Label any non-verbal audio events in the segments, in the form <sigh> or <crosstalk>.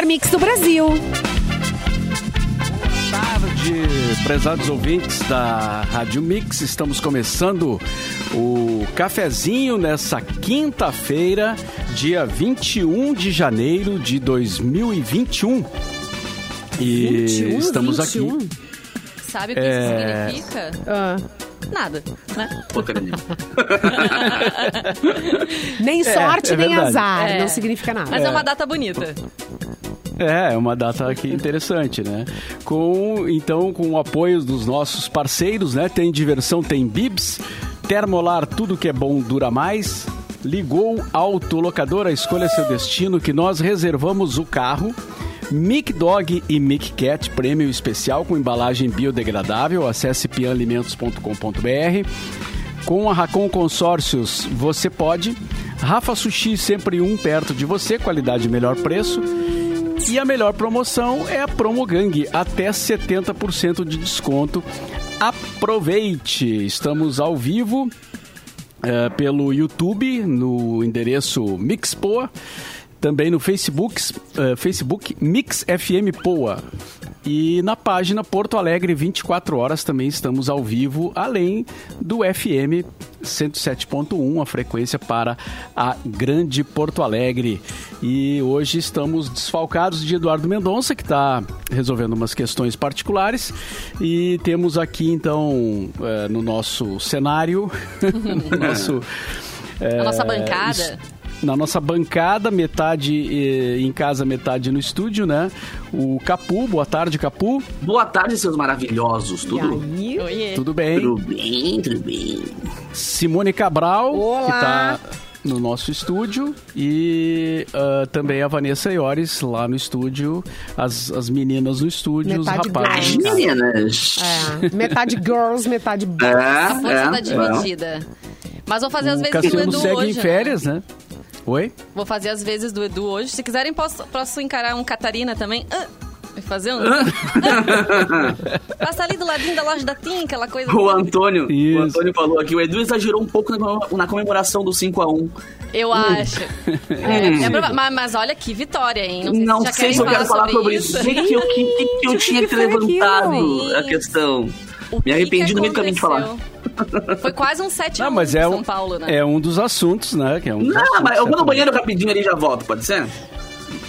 melhor mix do Brasil. tarde, prezados ouvintes da Rádio Mix. Estamos começando o cafezinho nessa quinta-feira, dia 21 de janeiro de 2021. E 21, estamos 21. aqui. Sabe o que É. isso significa? Ah, Nada, né? nem <laughs> sorte, é nem verdade. azar. É. Não significa nada. Mas é, uma data bonita. É, é uma data aqui interessante, né? Com, então, com o apoio dos nossos parceiros, né? Tem diversão, tem bibs, termolar, tudo que é bom dura mais. Ligou autolocadora, escolha seu destino que nós reservamos o carro. Mic Dog e Mic Cat, prêmio especial com embalagem biodegradável. Acesse pianalimentos.com.br. Com a Racon Consórcios, você pode. Rafa Sushi, sempre um perto de você, qualidade melhor preço. E a melhor promoção é a Promo Gang, até 70% de desconto. Aproveite! Estamos ao vivo eh, pelo YouTube, no endereço Mixpoa, também no Facebook, eh, Facebook Mix FM Poa. E na página Porto Alegre 24 horas também estamos ao vivo, além do FM 107.1, a frequência para a Grande Porto Alegre. E hoje estamos desfalcados de Eduardo Mendonça, que está resolvendo umas questões particulares. E temos aqui, então, eh, no nosso cenário, <laughs> no nosso, <laughs> A nossa eh, bancada. Na nossa bancada, metade eh, em casa, metade no estúdio, né? O Capu, boa tarde, Capu. Boa tarde, seus maravilhosos. Tudo? E. Tudo bem? Tudo bem, tudo bem. Simone Cabral, Olá. que tá no nosso estúdio, e ah, também a Vanessa Iores lá no estúdio, as, as meninas no estúdio, Metade os rapazes. casa. Meninas. É, metade girls, metade boys. É, A força é, tá é. dividida. Mas vou fazer as O vezes do Cassiano Edu segue hoje. em né? férias, né? Oi? Vou fazer as vezes do Edu hoje. Se quiserem, posso, posso encarar um Catarina também. Ah, vai fazer um. <laughs> Passa ali do ladinho da loja da TIM, aquela coisa. O Antônio, Isso. o Antônio falou aqui, o Edu exagerou um pouco na, comemoração do 5x1. Eu acho. <laughs> É, é prova- mas, mas olha que vitória, hein? Não sei Não se sei se eu quero falar sobre isso. O que, que, eu- que, que, que eu <laughs> tinha que ter levantado aquilo? a questão? O Me arrependi no meio do caminho de falar. Foi quase um 7 Não, mas é São um, Paulo, né? é um dos assuntos, né? Que é um Não, assuntos, mas eu vou no banheiro rapidinho ali e já volto, pode ser?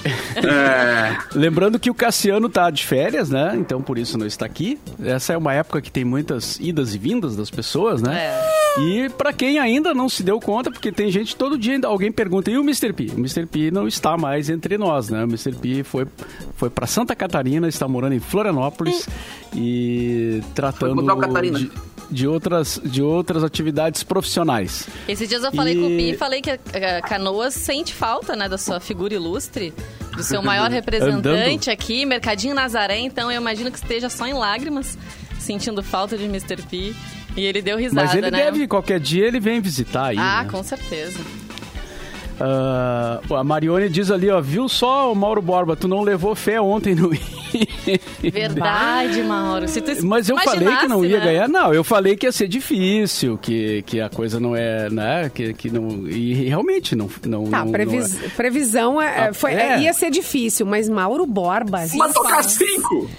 É, Lembrando que o Cassiano tá de férias, né? Então por isso não está aqui. Essa é uma época que tem muitas idas e vindas das pessoas, né? É. E pra quem ainda não se deu conta, porque tem gente todo dia ainda alguém pergunta: "E o Mr. P?". O Mr. P não está mais entre nós, né? O Mr. P foi foi para Santa Catarina, está morando em Florianópolis e tratando de, de outras de outras atividades profissionais. Esses dias eu falei E- com o Pi e falei que a, a Canoas sente falta, né, da sua figura ilustre, do seu maior representante aqui, Mercadinho Nazaré, então eu imagino que esteja só em lágrimas, sentindo falta de Mr. P. E ele deu risada, Mas ele né? deve qualquer dia ele vem visitar aí, Ah, né? com certeza. Ah, a Marione diz ali, ó, viu só, Mauro Borba, tu não levou fé ontem no <laughs> Verdade, Mauro. Se tu Mas eu falei que não ia né? ganhar. Não, eu falei que ia ser difícil, que, que a coisa não é, né? Que, que não. E realmente não. não, Tá, não- previs- não é. previsão é, Ah, foi, é. ia ser difícil, mas Mauro Borba. mas tocar cinco!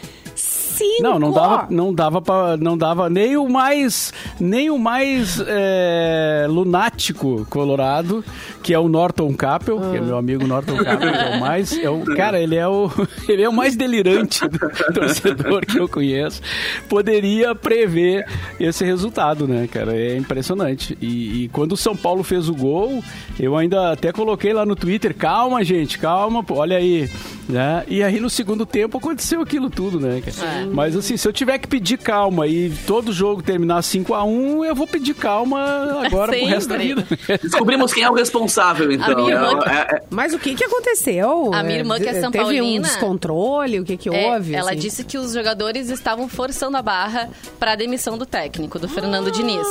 Cinco. Não, não dava, não dava para, não dava nem o mais, nem o mais é, lunático colorado, que é o Norton Capel, que é meu amigo Norton Capel, que é o mais, é o, cara, ele é o, <laughs> ele é o mais delirante do <laughs> torcedor que eu conheço, poderia prever esse resultado, né, cara? É impressionante. E, e quando o São Paulo fez o gol, eu ainda até coloquei lá no Twitter, calma, gente, calma, olha aí, né? E aí no segundo tempo aconteceu aquilo tudo, né, cara? É. Mas assim, se eu tiver que pedir calma e todo jogo terminar 5x1, eu vou pedir calma agora pro resto da vida. Sempre. <laughs> Descobrimos quem é o responsável, então. irmã- É- é- Mas o que que aconteceu? A minha irmã, que é São Teve um Paulina- descontrole? O que que É, houve? ela assim? disse que os jogadores estavam forçando a barra para a demissão do técnico, do Fernando Diniz.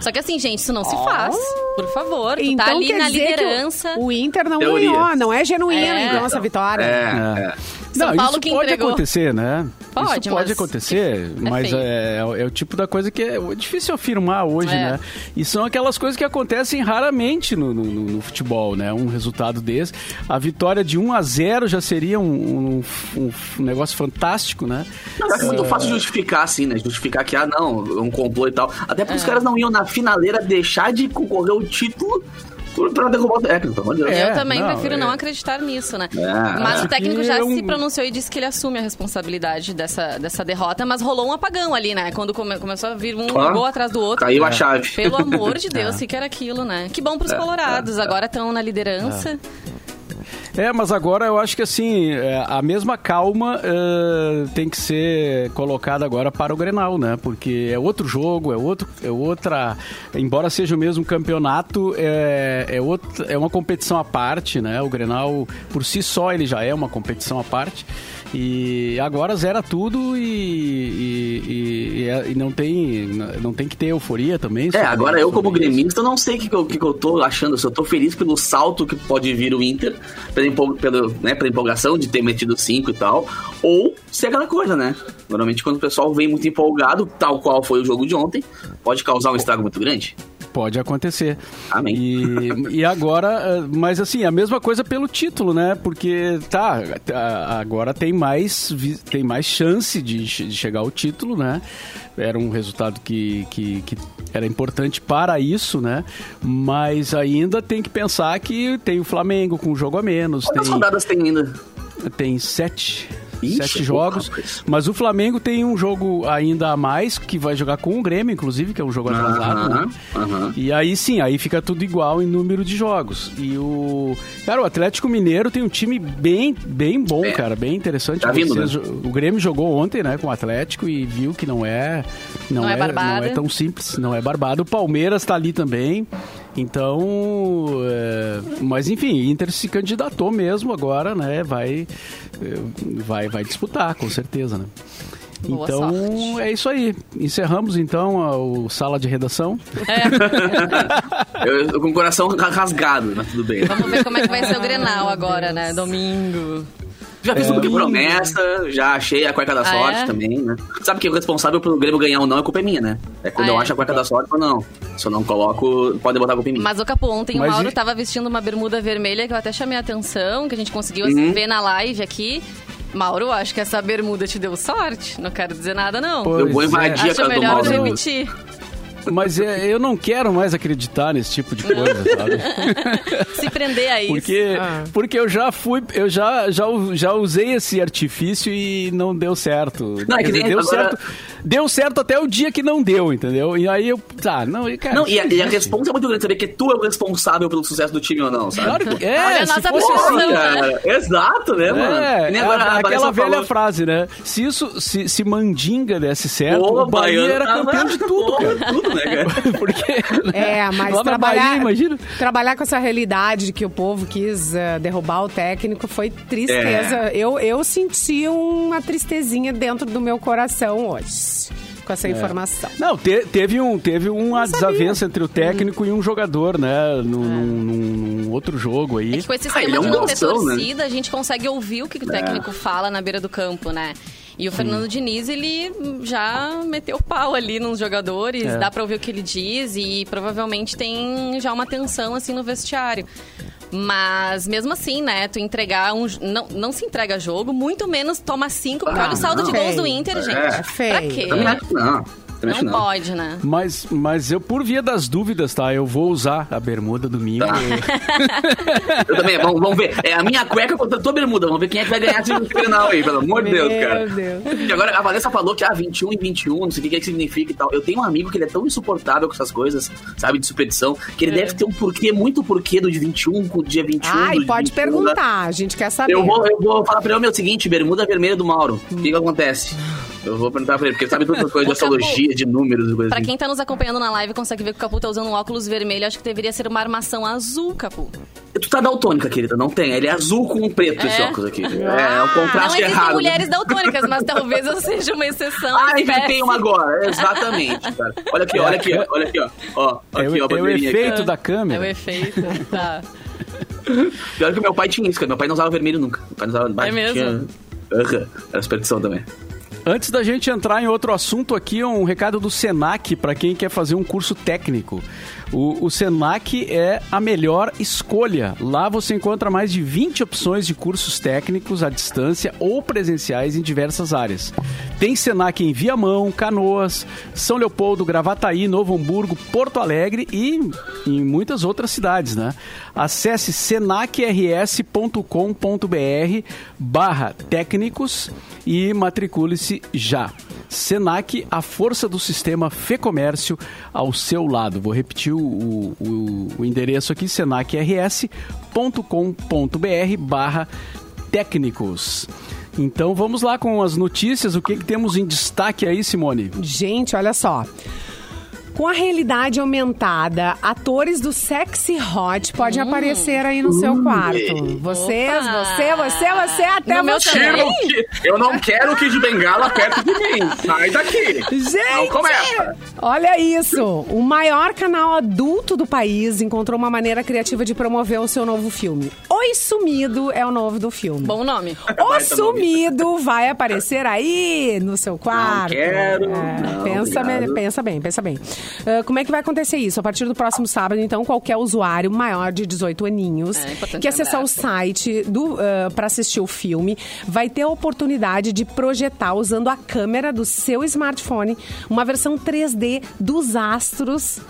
Só que assim, gente, isso não se faz. Por favor, tu Então tá ali na o- liderança. O, Inter não Teoria. ganhou, não é genuíno, É. então, essa vitória. É, é. São Não, Paulo isso que pode entregou. acontecer, né? Pode, isso pode mas acontecer, <laughs> é mas feio. é, é o tipo da coisa que é difícil afirmar hoje, É. né? E são aquelas coisas que acontecem raramente no, no- no- no futebol, né? Um resultado desse. A vitória de 1 a 0 já seria um, um- um negócio fantástico, né? Mas é muito fácil justificar, assim, né? Justificar que, ah, não, é um complô e tal. Até porque os caras não iam na finaleira deixar de concorrer o título pra derrubar o técnico, pelo amor de Deus. É, Eu também não, prefiro é. não acreditar nisso, né? É, mas é. o técnico já é se um- pronunciou e disse que ele assume a responsabilidade dessa, dessa derrota, mas rolou um apagão ali, né? Quando come- começou a vir um Ó, gol atrás do outro. Caiu a chave. Pelo amor de <laughs> Deus, o que era aquilo, né? Que bom pros colorados, agora estão na liderança. É, mas agora eu acho que assim, é, a mesma calma é, tem que ser colocada agora para o Grenal, né? Porque é outro jogo, é, outro, é outra. Embora seja o mesmo campeonato, é, é, outra, é uma competição à parte, né? O Grenal, por si só, ele já é uma competição à parte. E agora zera tudo e, e- e- e é- e não, tem, não tem que ter euforia também. É, agora eu como gremista não sei o que, que, eu, que eu tô achando. Se eu tô feliz pelo salto que pode vir o Inter, pela, empol- pelo, né, pela empolgação de ter metido cinco e tal, ou se é aquela coisa, né? Normalmente quando o pessoal vem muito empolgado, tal qual foi o jogo de ontem, pode causar um estrago muito grande. Pode acontecer. Amém. E, e agora, eh, mas assim, a mesma coisa pelo título, né? Porque tá, agora tem mais, tem mais chance de, de chegar ao título, né? Era um resultado que, que, que era importante para isso, né? Mas ainda tem que pensar que tem o Flamengo com um jogo a menos, Quantas tem, rodadas tem ainda? tem sete. Ixi, sete pouco, jogos, rapaz. mas o Flamengo tem um jogo ainda a mais que vai jogar com o Grêmio, inclusive, que é um jogo atrasado, né? E aí sim, aí fica tudo igual em número de jogos. E o. Cara, o Atlético Mineiro tem um time bem, bem bom, É. cara, bem interessante. Tá vindo, Vocês- né? O Grêmio jogou ontem, né, com o Atlético e viu que não é. Não, Não é é, não é tão simples, não é barbado. O Palmeiras tá ali também. Então. é, Mas enfim, Inter se candidatou mesmo agora, né? Vai. é, Vai, vai disputar, com certeza, né? Boa então sorte. é isso aí. Encerramos então a- o sala de redação. <laughs> Eu, eu com o coração rasgado, mas tudo bem. Vamos ver como é que vai ser o Grenal agora, né? Domingo. Já fiz tudo que promessa, já achei a cueca da Ah, sorte é? também, né? Sabe que o responsável pelo Grêmio ganhar ou não é culpa minha, né? É quando Ah, eu é? acho a cueca da sorte ou não. Se eu não coloco, pode botar a culpa em mim. Mas o Capo, ontem Mas o Mauro e- tava vestindo uma bermuda vermelha que eu até chamei a atenção, que a gente conseguiu Uhum. ver na live aqui. Mauro, acho que essa bermuda te deu sorte. Não quero dizer nada, não. Pô, eu vou Pois é. invadir a Acho casa do melhor Mauro. repetir. Mas é, eu não quero mais acreditar nesse tipo de coisa, sabe? <laughs> Se prender a isso. Porque, Ah. porque eu já fui, eu já, já, já usei esse artifício e não deu certo. Não, é que dizer, nem deu agora- certo. Deu certo até o dia que não deu, entendeu? E aí eu, tá, não, e, cara, Não, e a, e a existe. resposta é muito grande saber que tu é o responsável pelo sucesso do time ou não, sabe? Claro que é, Olha a se nossa fosse posição, assim, né? cara, exato, né, mano? É, nem a- agora a aquela velha falou- frase, né? Se isso, se, se Mandinga desse certo, o Bahia era tava- campeão de tudo, cara. tudo, né, cara? <laughs> Porque É, mas lá na trabalhar, Bahia, imagina. trabalhar com essa realidade de que o povo quis eh, derrubar o técnico foi tristeza. É. Eu, eu senti uma tristezinha dentro do meu coração hoje com É. essa informação. Não, te- teve, um, teve uma desavença entre o técnico e um jogador, né? Num, num- num outro jogo aí. É que com esse Ah, esquema é um de não ter gostão, né? torcida, a gente consegue ouvir o que o técnico fala na beira do campo, né? E o Fernando Diniz, ele já meteu o pau ali nos jogadores, É. dá pra ouvir o que ele diz e provavelmente tem já uma tensão assim no vestiário. Mas mesmo assim, né, tu entregar um. Não, não se entrega jogo, muito menos toma cinco, porque Ah, olha o saldo de não. gols do. Inter, gente. É. Feio. Pra quê? Que não. Não não. pode, né? Mas, mas eu, por via das dúvidas, tá? Eu vou usar a bermuda domingo. Tá. Eu também, vamos, vamos ver. É a minha cueca contra a tua bermuda. Vamos ver quem é que vai ganhar esse final aí, pelo amor de Deus, cara. Meu Deus. E agora a Vanessa falou que ah, 21 e 21, não sei o que, que significa e tal. Eu tenho um amigo que ele é tão insuportável com essas coisas, sabe, de superstição, que ele É. deve ter um porquê, muito porquê do de 21 com o dia 21. Ai, pode 21, né? perguntar, a gente quer saber. Eu vou, eu vou falar pra ele, meu, é o seguinte, bermuda vermelha do Mauro. O que que acontece? Eu vou perguntar pra ele, porque ele sabe todas as coisas de Capu- astrologia, de números e coisas Pra assim. quem tá nos acompanhando na live consegue ver que o Capu tá usando um óculos vermelho. Acho que deveria ser uma armação azul, Capu. Tu tá daltônica, querida, não tem. Ele é azul com preto esse É? óculos aqui. É, o Não contraste é existem raro. mulheres daltônicas, mas talvez eu seja uma exceção. Ah, inventei uma agora. Exatamente, cara. Olha aqui, olha aqui, ó, olha aqui, ó. ó É, aqui, o, ó, é o bandeirinha aqui. efeito da É câmera. o efeito, tá. Pior que meu pai tinha isso, cara. Meu pai não usava vermelho nunca. Meu pai não usava... É mesmo? Tinha... Uhum. Era superstição também. Antes da gente entrar em outro assunto aqui, um recado do Senac para quem quer fazer um curso técnico. O, o, Senac é a melhor escolha. Lá você encontra mais de 20 opções de cursos técnicos à distância ou presenciais em diversas áreas. Tem Senac em Viamão, Canoas, São Leopoldo, Gravataí, Novo Hamburgo, Porto Alegre e em muitas outras cidades, né? Acesse senacrs.com.br barra técnicos e matricule-se já. Senac, a força do sistema Fê Comércio ao seu lado. Vou repetir o, o, o endereço aqui, senacrs.com.br barra técnicos. Então vamos lá com as notícias, o que, que temos em destaque aí, Simone? Gente, olha só. Com a realidade aumentada, atores do Sexy Hot podem hum. aparecer aí no seu quarto. Vocês, Opa. você, você, você, até no você. Meu eu não quero o Kid Bengala perto de mim. Sai daqui. Gente, não começa. olha isso. O maior canal adulto do país encontrou uma maneira criativa de promover o seu novo filme. Oi Sumido é o novo do filme. Bom nome. O Sumido vai aparecer aí no seu quarto. Não quero. É, não, pensa, bem, pensa bem, pensa bem. Uh, como é que vai acontecer isso? A partir do próximo sábado, então, qualquer usuário maior de 18 aninhos é, que acessar o site uh, para assistir o filme vai ter a oportunidade de projetar usando a câmera do seu smartphone uma versão 3D dos astros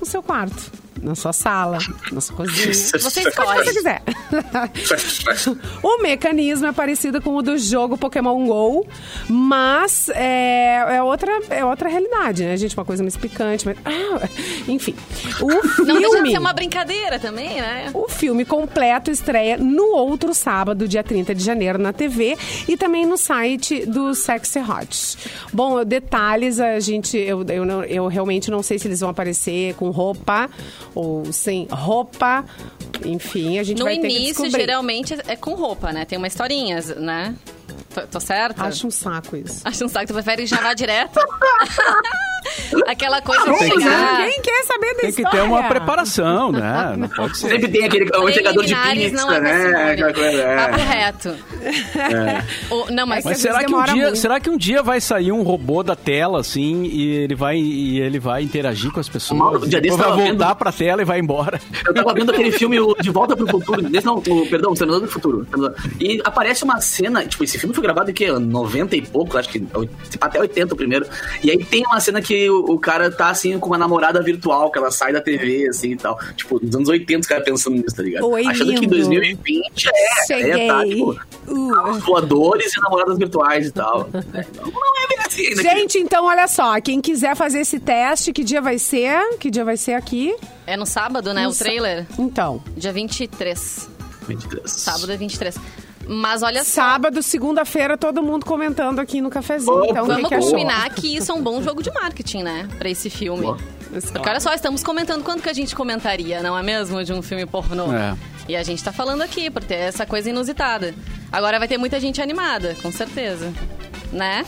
no seu quarto na sua sala, na sua cozinha. <laughs> Você escolhe o que você quiser. <laughs> o mecanismo é parecido com o do jogo Pokémon GO, mas é, é, outra, é outra realidade, né, gente? Uma coisa mais picante, mas... Ah, enfim. O filme... Não deixa de ser uma brincadeira também, né? O filme completo estreia no outro sábado, dia 30 de janeiro, na TV e também no site do Sexy Hot. Bom, detalhes, a gente... Eu, eu, não, eu realmente não sei se eles vão aparecer com roupa ou sem roupa. Enfim, a gente no vai início, ter que descobrir. geralmente é com roupa, né? Tem uma historinha, né? Tô, tô certa? Acho um saco isso. Acho um saco. Tu prefere já vá direto? <laughs> Aquela coisa de chegar... Ninguém quer saber Tem que ter uma preparação, né? Não pode ser. Sempre tem aquele um chegador de pizza, não é né? É. Papo reto. É. O, não, mas, mas será, que um dia, será que um dia vai sair um robô da tela, assim, e ele vai, e ele vai interagir com as pessoas? Mauro, dia desse vai voltar vendo... pra tela e vai embora. Eu tava vendo aquele filme De Volta pro Futuro. Desse, não, o, perdão, Senador do Futuro. E aparece uma cena, tipo, esse filme foi gravado em que? 90 e pouco, acho que até 80 o primeiro. E aí tem uma cena que o, o, cara tá assim com uma namorada virtual, que ela sai da TV, assim e tal. Tipo, nos anos 80 os caras pensando nisso, tá ligado? Oi, Achando lindo. que 2020 é, Cheguei. é tá, tipo, uh. voadores e namoradas virtuais e tal. não, não é bem assim ainda. Gente, que... então olha só, quem quiser fazer esse teste, que dia vai ser? Que dia vai ser aqui? É no sábado, né? No o trailer? Então. Dia 23. 23. Sábado é 23. Mas olha só. Sábado, segunda-feira, todo mundo comentando aqui no cafezinho. então, vamos que combinar que isso é um bom jogo de marketing, né? Pra esse filme. Porque olha só, estamos comentando quanto que a gente comentaria, não é mesmo? De um filme pornô. É. E a gente tá falando aqui, por ter essa coisa inusitada. Agora vai ter muita gente animada, com certeza né?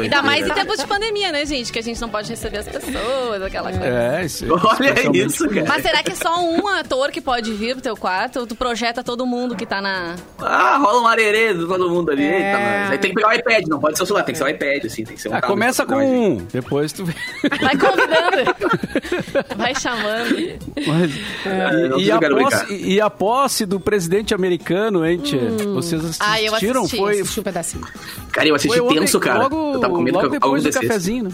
Ainda mais em tempos de pandemia, né, gente? Que a gente não pode receber as pessoas, aquela coisa. É, isso. Olha isso, cara. Mas será que é só um ator que pode vir pro teu quarto? Ou tu projeta todo mundo que tá na... Ah, rola um arerê de todo mundo ali. É. Tá, aí tem que pegar o iPad, não pode ser o celular, tem que ser o iPad, assim, tem que ser um ah, Começa com um, depois tu... Vai convidando. <laughs> Vai chamando. Mas, é, e, e, a posse, e, a posse, do presidente americano, hein? Hum. Vocês assistiram? Ah, eu assisti. Foi... Assisti um pedacinho. Cara, eu assisti tenso, cara. Logo, eu tava com medo logo depois do cafezinho, né?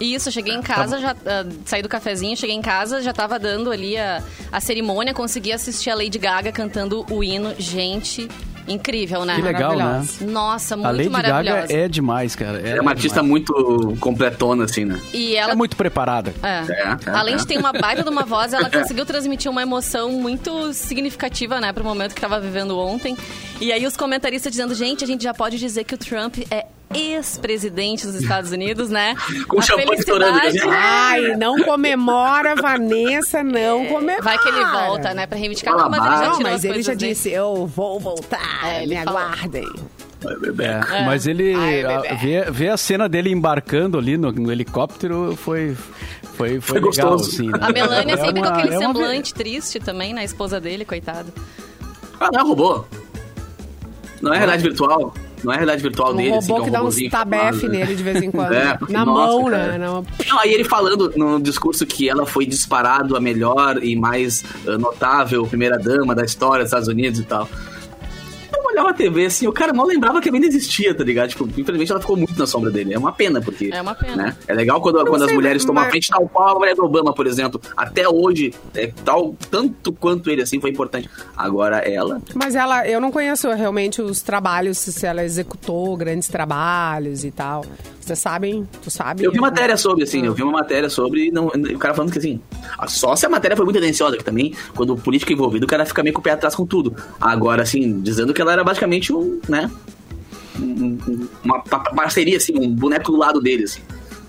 Isso, eu cheguei em casa, tá já uh, saí do cafezinho, cheguei em casa, já tava dando ali a, a cerimônia, consegui assistir a Lady Gaga cantando o hino. Gente, Incrível, né? Que legal, né? Nossa, muito a Lady maravilhosa. Gaga é demais, cara. É, é uma artista demais. muito completona, assim, né? E ela... É muito preparada. É. É, é Além de ter uma baita de uma voz, ela <laughs> conseguiu transmitir uma emoção muito significativa, né? Pro momento que tava vivendo ontem. E aí os comentaristas dizendo, gente, a gente já pode dizer que o Trump é ex-presidente dos Estados Unidos, né? <laughs> Com a champanhe estourando. Ai, não comemora, Vanessa, não é, comemora. Vai que ele volta, né? Pra reivindicar. Não, mas ele já tirou não, mas ele já disse, eu vou voltar, é, me aguardem. É, é. Mas ele Ai, a, ver, ver, a cena dele embarcando ali no, no, helicóptero foi Foi, foi, foi legal, gostoso. Assim, né? A Melania é sempre uma, com aquele é semblante triste também, na esposa dele, coitada. Ah, não, roubou. Não é realidade virtual. Não é realidade virtual um dele. Assim, que, é um que dá uns tabefe nele de vez em quando. <laughs> é, na nossa, mão, né? Não, aí ele falando no discurso que ela foi disparado a melhor e mais uh, notável primeira dama da história dos Estados Unidos e tal olhava a TV assim, o cara mal lembrava que a ainda existia, tá ligado? Tipo, infelizmente ela ficou muito na sombra dele. É uma pena, porque. É uma pena. Né? É legal quando, quando as mulheres tomam mas... a frente, tal qual a mulher do Obama, por exemplo. Até hoje, é, tal, tanto quanto ele assim foi importante. Agora ela. Mas ela, eu não conheço realmente os trabalhos, se ela executou grandes trabalhos e tal. Vocês sabem? Tu sabe? Eu vi matéria sobre, assim, eu vi uma matéria sobre. Não, o cara falando que assim, só se a matéria foi muito tendenciosa, que também, quando o político é envolvido, o cara fica meio com o pé atrás com tudo. Agora, assim, dizendo que ela era basicamente um, né? uma parceria, assim, um boneco do lado dele, assim.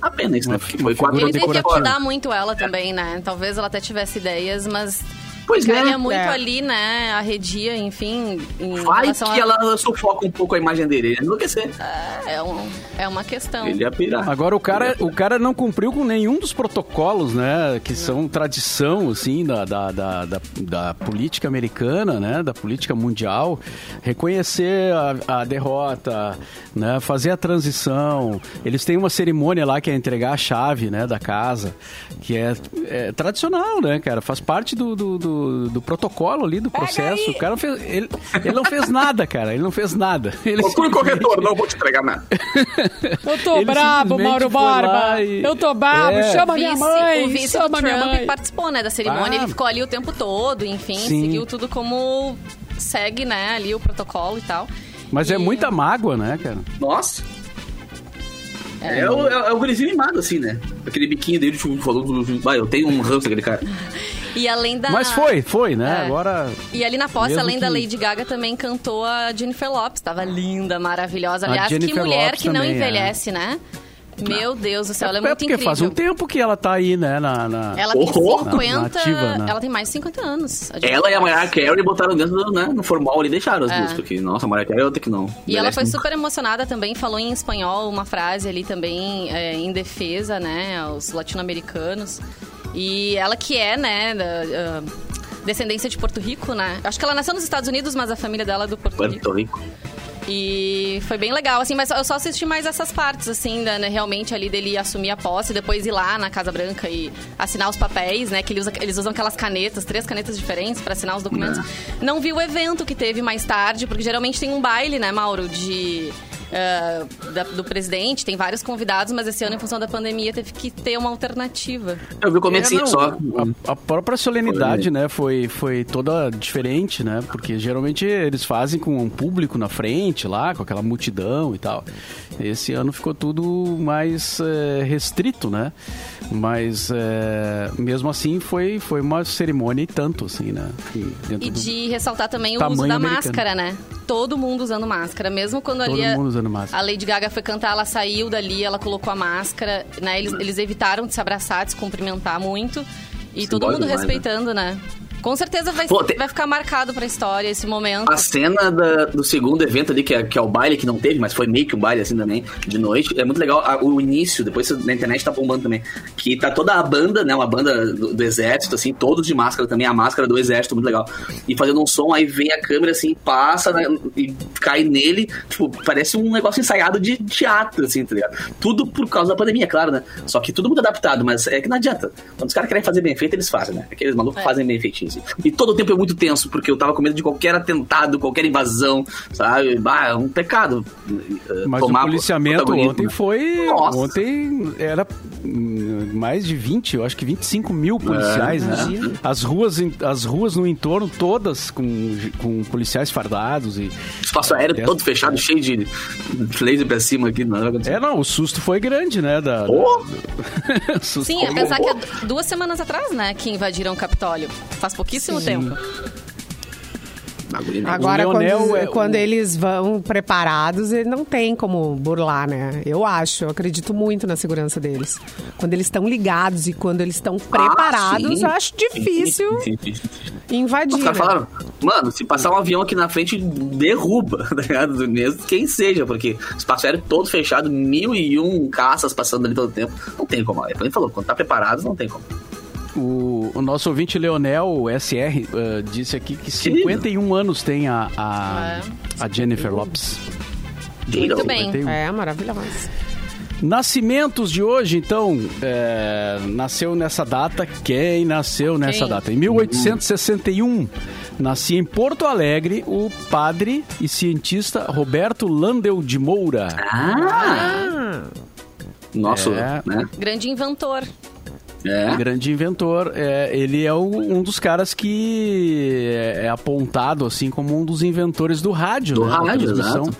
Apenas isso, né? Porque foi quatro Ele devia cuidar muito ela também, né? Talvez ela até tivesse ideias, mas Pois Ganha é. muito é. ali, né? Arredia, enfim. Vai que a... ela sufoca um pouco a imagem dele. Ele enlouquecer. É, é, um, é uma questão. Ele ia pirar. Agora, o cara, o cara não cumpriu com nenhum dos protocolos, né? Que são tradição, assim, da, da, da, da, da política americana, né? Da política mundial. Reconhecer a, a derrota, né? Fazer a transição. Eles têm uma cerimônia lá que é entregar a chave, né? Da casa. Que é, é tradicional, né, cara? Faz parte do, do, do do, protocolo ali, do processo. O cara não fez. Ele, ele não fez nada, cara. Ele não fez nada. <laughs> Ele Procure corretor, não vou te entregar nada. <laughs> Eu tô ele brabo, Mauro Barba. E... Eu tô brabo, é. chama minha mãe. O vice chama Trump minha mãe. participou, né, da cerimônia. Ah. Ele ficou ali o tempo todo, enfim, Sim. seguiu tudo como segue, né, ali o protocolo e tal. Mas é e... é muita mágoa, né, cara? Nossa. É, é, o, é, é o gurizinho animado, assim, né? Aquele biquinho dele, tipo, falou. Vai, eu tenho um ranço aquele cara. <laughs> E além da. Mas foi, foi, né? É. Agora. E ali na posse, além que... da Lady Gaga, também cantou a Jennifer Lopes. Tava linda, maravilhosa. Aliás, que mulher Lopes que não também, é. envelhece, é. né? Meu Deus do céu, ela é, é muito porque incrível. faz um tempo que ela tá aí, né? Na, na... Ela tem 50... Na, ativa, né? Ela tem mais de 50 anos. Ela e a Mariah Carey botaram dentro do, né, no formal ali e deixaram as é. duas. Porque, nossa, a Mariah Carey é outra que não. E ela foi nunca. super emocionada também. Falou em espanhol uma frase ali também é, em defesa, né? Aos latino-americanos. E ela que é, né... Uh, descendência de Porto Rico, né? Acho que ela nasceu nos Estados Unidos, mas a família dela é do Porto, Porto Rico. Rico. E foi bem legal, assim, mas eu só assisti mais essas partes, assim, né, realmente ali dele assumir a posse, depois ir lá na Casa Branca e assinar os papéis, né? Que ele usa, eles usam aquelas canetas, três canetas diferentes para assinar os documentos. Não. Não vi o evento que teve mais tarde, porque geralmente tem um baile, né, Mauro, de uh, da, do presidente, tem vários convidados, mas esse ano, em função da pandemia, teve que ter uma alternativa. Eu vi o começo é, só. A, a, própria solenidade, foi. né, foi, foi toda diferente, né? Porque geralmente eles fazem com um público na frente lá, com aquela multidão e tal. Esse ano ficou tudo mais é, restrito, né? Mas é, mesmo assim foi, foi uma cerimônia e tanto, assim, né? E de ressaltar também o uso da americano. máscara, né? Todo mundo usando máscara, mesmo quando Todo ali a, a, Lady Gaga foi cantar, ela saiu dali, ela colocou a máscara, né? Eles, eles evitaram de se abraçar, de se cumprimentar muito. E todo mundo demais, né? respeitando, né? né? Com certeza vai, Pô, vai ficar marcado pra história esse momento. A cena da, do segundo evento ali, que é, que é o baile, que não teve, mas foi meio que um baile assim também, de noite. É muito legal o início, depois na internet tá bombando também. Que tá toda a banda, né? Uma banda do, do exército, assim, todos de máscara também, a máscara do exército, muito legal. E fazendo um som, aí vem a câmera assim, passa né, e cai nele. Tipo, parece um negócio ensaiado de teatro, assim, tá ligado? Tudo por causa da pandemia, claro, né? Só que tudo muito adaptado, mas é que não adianta. Quando os caras querem fazer bem feito, eles fazem, né? Aqueles malucos é. fazem bem feitinho. E todo o tempo é muito tenso, porque eu tava com medo de qualquer atentado, qualquer invasão, sabe? Ah, é um pecado. Eh, Mas o policiamento ontem foi. Nossa. Ontem era mais de 20, eu acho que 25 mil policiais, é. né? As ruas, as ruas no entorno, todas com, com policiais fardados e. Espaço aéreo todo fechado, cheio de laser pra cima aqui. Não é, não, o susto foi grande, né? Da, oh. da... <laughs> Sim, apesar que é duas semanas atrás, né, que invadiram o Capitólio. Faz pouquíssimo Sim. tempo. Agora, quando, é quando o... eles vão preparados, ele não tem como burlar, né? Eu acho, eu acredito muito na segurança deles. Quando eles estão ligados e quando eles estão preparados, ah, eu acho difícil sim, sim, sim, invadir. Os caras né? falaram, mano, se passar um avião aqui na frente, derruba, <laughs> tá ligado? Mesmo quem seja, porque espaço aéreo todo fechado, mil e um caças passando ali todo o tempo. Não tem como. Ele falou, quando tá preparado, não tem como. O, o, nosso ouvinte Leonel SR uh, disse aqui que 51 anos tem a, a, a Jennifer Lopes. Muito bem. É, maravilhosa. Nascimentos de hoje, então, é, nasceu nessa data. Quem nasceu nessa Quem? data? Em 1861, nascia em Porto Alegre o padre e cientista Roberto Landel de Moura. Ah! Nosso, é. né? Grande inventor. É. Grande inventor. É, ele é o, um dos caras que é, é, apontado assim como um dos inventores do rádio. Do né, rádio, exato.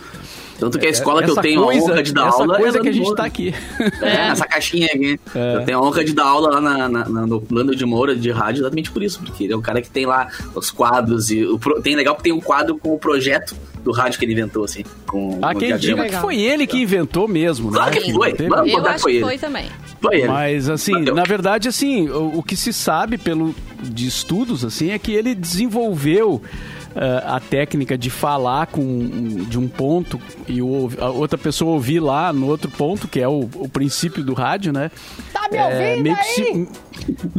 Tanto que a é, escola essa que eu tenho coisa, a honra de dar essa aula. coisa que a gente está aqui. É, <laughs> essa caixinha aqui. É. Eu tenho a honra de dar aula lá na, na, na, no plano de Moura de rádio exatamente por isso, porque ele é o cara que tem lá os quadros e o, tem legal que tem um quadro com o projeto do rádio que ele inventou, assim. Com, ah, quem diga que foi ele que inventou mesmo, né? Claro que foi. Vamos eu acho que foi também. Foi ele. Mas, assim, na verdade, assim, o, o, que se sabe pelo de estudos, assim, é que ele desenvolveu a técnica de falar com de um ponto e o, a outra pessoa ouvir lá no outro ponto, que é o, o princípio do rádio, né? Tá me ouvindo é, meio aí? Que,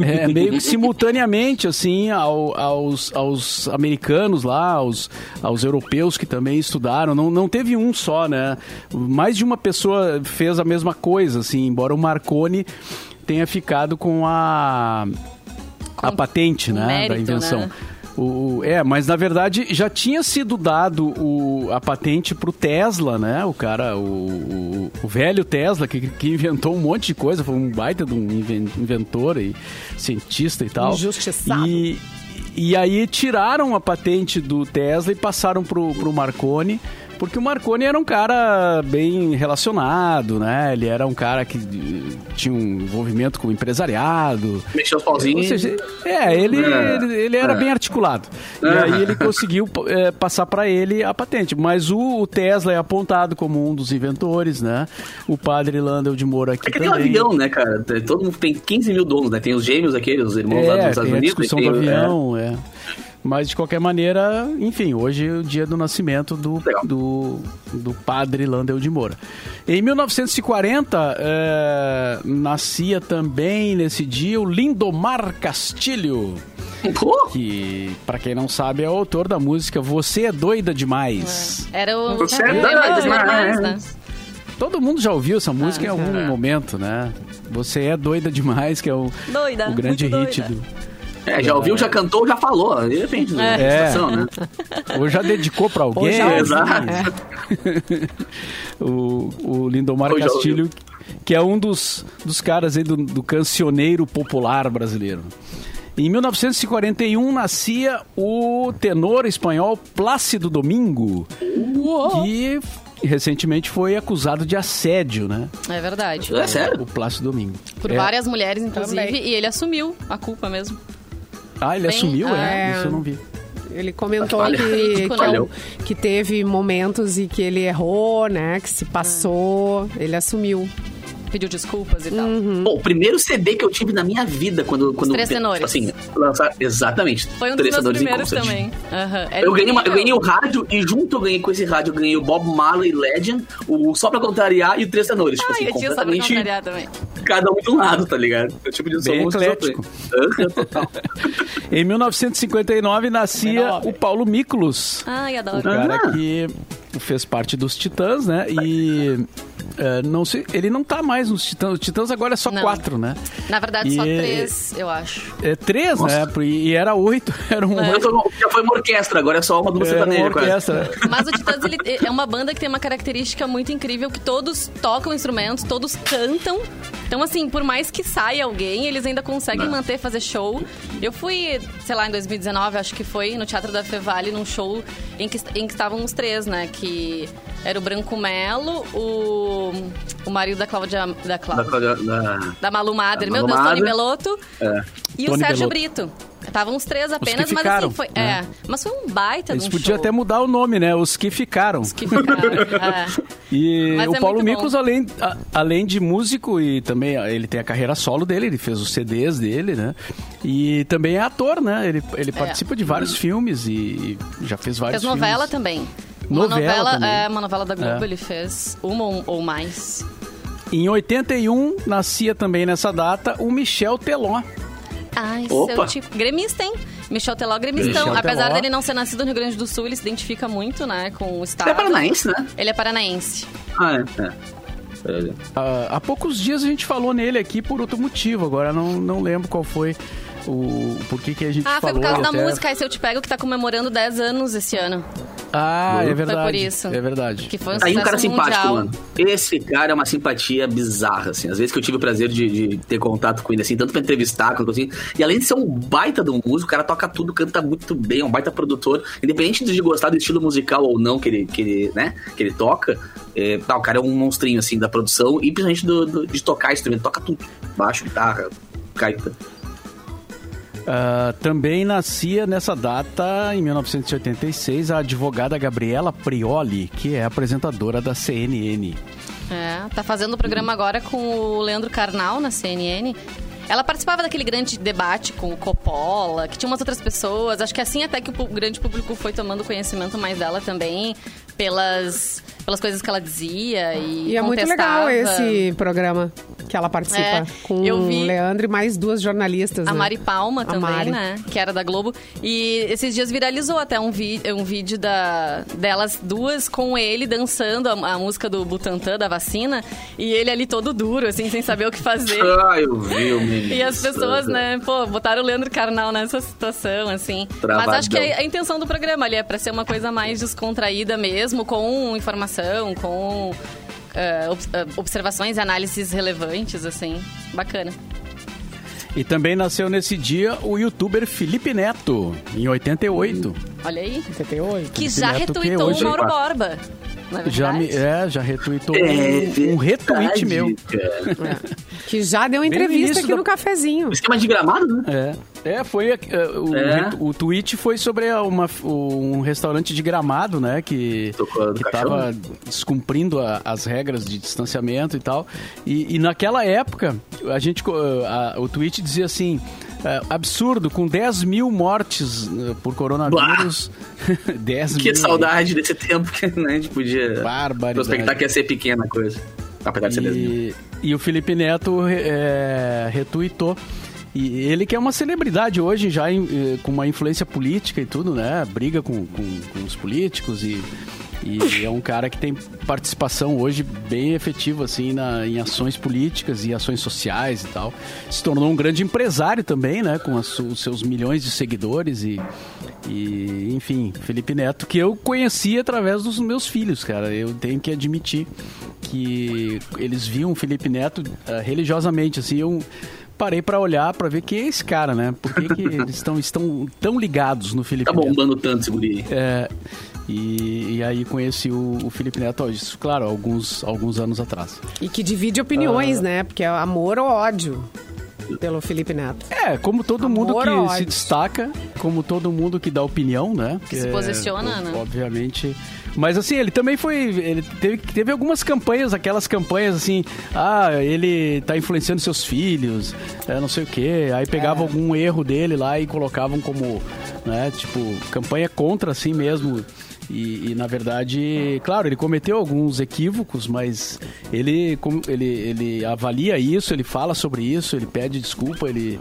é, meio que simultaneamente, assim, ao, aos, aos americanos lá, aos, aos europeus que também estudaram. Não, não teve um só, né? Mais de uma pessoa fez a mesma coisa, assim, embora o Marconi tenha ficado com a a patente, né, mérito, da invenção. Né? O, é, mas na verdade já tinha sido dado o, a patente pro Tesla, né? O cara, o, o, velho Tesla, que, que, inventou um monte de coisa, foi um baita de um inventor e cientista e tal. Injustiçado. E, e aí tiraram a patente do Tesla e passaram pro, pro Marconi. Porque o Marconi era um cara bem relacionado, né? Ele era um cara que tinha um envolvimento com o empresariado. Mexeu os pauzinhos. Seja, é, ele, é. ele, ele, era é. bem articulado. E é. aí ele conseguiu é, passar para ele a patente. Mas o, o, Tesla é apontado como um dos inventores, né? O padre Landel de Moura aqui é que também. tem um avião, né, cara? Todo mundo tem 15 mil donos, né? Tem os gêmeos aqueles, os irmãos lá dos Estados Unidos. a discussão do avião, é. Mas de qualquer maneira, enfim, hoje é o dia do nascimento do, do, do padre Landel de Moura. Em 1940, é, nascia também nesse dia o Lindomar Castilho. Que, para quem não sabe, é o autor da música Você é Doida Demais. É. Era o. Você é doida demais. Né? Todo mundo já ouviu essa música ah, em algum é. momento, né? Você é doida demais, que é o, doida, o grande hit do, é, já ouviu, já cantou, já falou. Depende da é. situação, né? <laughs> Ou já dedicou pra alguém. Já, exato. <laughs> o, o Lindomar Ou Castilho, que é um dos, dos caras aí do, do cancioneiro popular brasileiro. Em 1941 nascia o tenor espanhol Plácido Domingo, Uou. que recentemente foi acusado de assédio, né? É verdade. É sério? O Plácido Domingo. Por é. várias mulheres, inclusive, Também. e ele assumiu a culpa mesmo. Ah, ele Bem, assumiu, é? é? Isso eu não vi. Ele comentou que, <laughs> que, é que, teve momentos e que ele errou, né? Que se passou. Ele assumiu pediu desculpas e tal. Uhum. Bom, o primeiro CD que eu tive na minha vida quando. quando Os Três Tenores. Assim, lançar. Exatamente. Foi um dos meus primeiros também. Uhum. eu, ganhei uma, eu ganhei o rádio e junto eu ganhei com esse rádio, eu ganhei o Bob Marley Legend, o Só Pra Contrariar e o Três Tenores. Tipo ah, assim, eu tinha Só Pra Contrariar também. Cada um de um lado, tá ligado? Eu tipo de Bem eclético. <laughs> em 1959 nascia o Paulo Miklos. Ai, adoro. O cara ah. que fez parte dos Titãs, né? E é, não se, ele não tá mais nos Titãs. Os Titãs agora é só não. quatro, né? Na verdade, e só três, eu acho. É três, né? Nossa. né? E era oito. <laughs> Era um... É. Já foi uma orquestra, agora é só uma dupla sertaneja. Uma orquestra. Mas o Titãs ele, é uma banda que tem uma característica muito incrível, que todos tocam instrumentos, todos cantam. Então, assim, por mais que saia alguém, eles ainda conseguem não. manter, fazer show. Eu fui, sei lá, em 2019, acho que foi, no Teatro da Fevale, num show em que, em que estavam os três, né? Que era o Branco Melo, o, o marido da Cláudia. Da Cláudia. Da, da, da Malu Mader. Meu Deus, Tony Beloto. É. e Tony o Sérgio Belotto. Brito. Estavam os três apenas, os mas assim, foi. É. é. Mas foi um baita Eles um podiam até mudar o nome, né? Os que ficaram. Os que ficaram. <laughs> é. E mas o é Paulo Miklos, além, a, além de músico, e também ele tem a carreira solo dele, ele fez os CDs dele, né? E também é ator, né? Ele, ele é. participa de vários filmes e já fez vários fez novela filmes. também. Uma novela, novela também. É, uma novela da Globo, é. ele fez uma ou mais. Em 81, nascia também nessa data o Michel Teló. Ai, Opa. seu tipo. Gremista, hein? Michel Teló gremistão. Michel Apesar Teló. dele não ser nascido no Rio Grande do Sul, ele se identifica muito, né, com o estado. Ele é paranaense, né? Ele é paranaense. Ah, é. é. Uh, há poucos dias a gente falou nele aqui por outro motivo, agora não, não lembro qual foi o por que, que a gente ah, falou. Ah, foi por causa da até... música Aí Se Eu Te Pego, que tá comemorando 10 anos esse ano. Ah, é verdade. Foi por isso. É verdade. Que foi um Aí um cara mundial. simpático, mano. Esse cara é uma simpatia bizarra, assim. Às vezes que eu tive o prazer de, de ter contato com ele, assim, tanto pra entrevistar quanto assim. E além de ser um baita de um músico, o cara toca tudo, canta muito bem, é um baita produtor. Independente de gostar do estilo musical ou não que ele, que ele, né, que ele toca, é, tá, o cara é um monstrinho, assim, da produção e principalmente do, do, de tocar instrumento. Toca tudo. Baixo, guitarra, gaita. Uh, também nascia nessa data, em 1986, a advogada Gabriela Prioli, que é apresentadora da CNN. É, tá fazendo o programa agora com o Leandro Carnal na CNN. Ela participava daquele grande debate com o Coppola, que tinha umas outras pessoas. Acho que assim até que o grande público foi tomando conhecimento mais dela também, pelas, pelas coisas que ela dizia e E é muito legal esse programa que ela participa é, com o Leandro e mais duas jornalistas. A né? Mari Palma também, Mari. né? Que era da Globo. E esses dias viralizou até um, vi um vídeo da, delas duas com ele dançando a, a, música do Butantan, da vacina, e ele ali todo duro, assim, sem saber o que fazer. <laughs> Ah, eu vi o menino. E as pessoas, né, pô, botaram o Leandro Carnal nessa situação, assim. Travadão. Mas acho que a, a intenção do programa ali é pra ser uma coisa mais descontraída mesmo, com informação, com uh, observações e análises relevantes, assim. Bacana. E também nasceu nesse dia o youtuber Felipe Neto, em 88. Olha aí. 88. Que Felipe já Neto, retweetou que o Mauro Borba. É já me, é, já retweetou é, um, um retweet meu. É. Que já deu entrevista aqui da... no cafezinho. Esquema de gramado, né? É. É, foi. Uh, o, é. o, tweet foi sobre uma, um restaurante de gramado, né? Que, que tava descumprindo a, as regras de distanciamento e tal. E, e naquela época, a gente. A, o tweet dizia assim é, absurdo, com 10 mil mortes uh, por coronavírus. 10 <laughs> que mil. saudade desse tempo que né, a gente podia prospectar que ia ser pequena coisa. Apesar de ser 10 mil. E o Felipe Neto é, retuitou. E ele que é uma celebridade hoje, já em, eh, com uma influência política e tudo, né? Briga com, com, com os políticos e e é um cara que tem participação hoje bem efetiva, assim, na, em ações políticas e ações sociais e tal. Se tornou um grande empresário também, né? Com as, os seus milhões de seguidores e, e, enfim, Felipe Neto, que eu conheci através dos meus filhos, cara. Eu tenho que admitir que eles viam o Felipe Neto uh, religiosamente, assim, eu parei para olhar para ver quem é esse cara, né? Por que, que eles estão, estão tão ligados no Felipe Neto? Tá bombando tanto esse guri. É, e, e aí conheci o, o Felipe Neto, isso, claro, alguns, alguns anos atrás. E que divide opiniões, uh, né? Porque é amor ou ódio pelo Felipe Neto. É, como todo Amor mundo que ódio. se destaca, como todo mundo que dá opinião, né? Que, que se posiciona, é, né? Obviamente. Mas assim, ele também foi. Ele teve, teve algumas campanhas, aquelas campanhas assim, ah, ele tá influenciando seus filhos, é, não sei o quê. Aí pegava é. algum erro dele lá e colocavam como, né, tipo, campanha contra assim mesmo. E, e, na verdade, claro, ele cometeu alguns equívocos, mas ele, ele, ele avalia isso, ele fala sobre isso, ele pede desculpa, ele.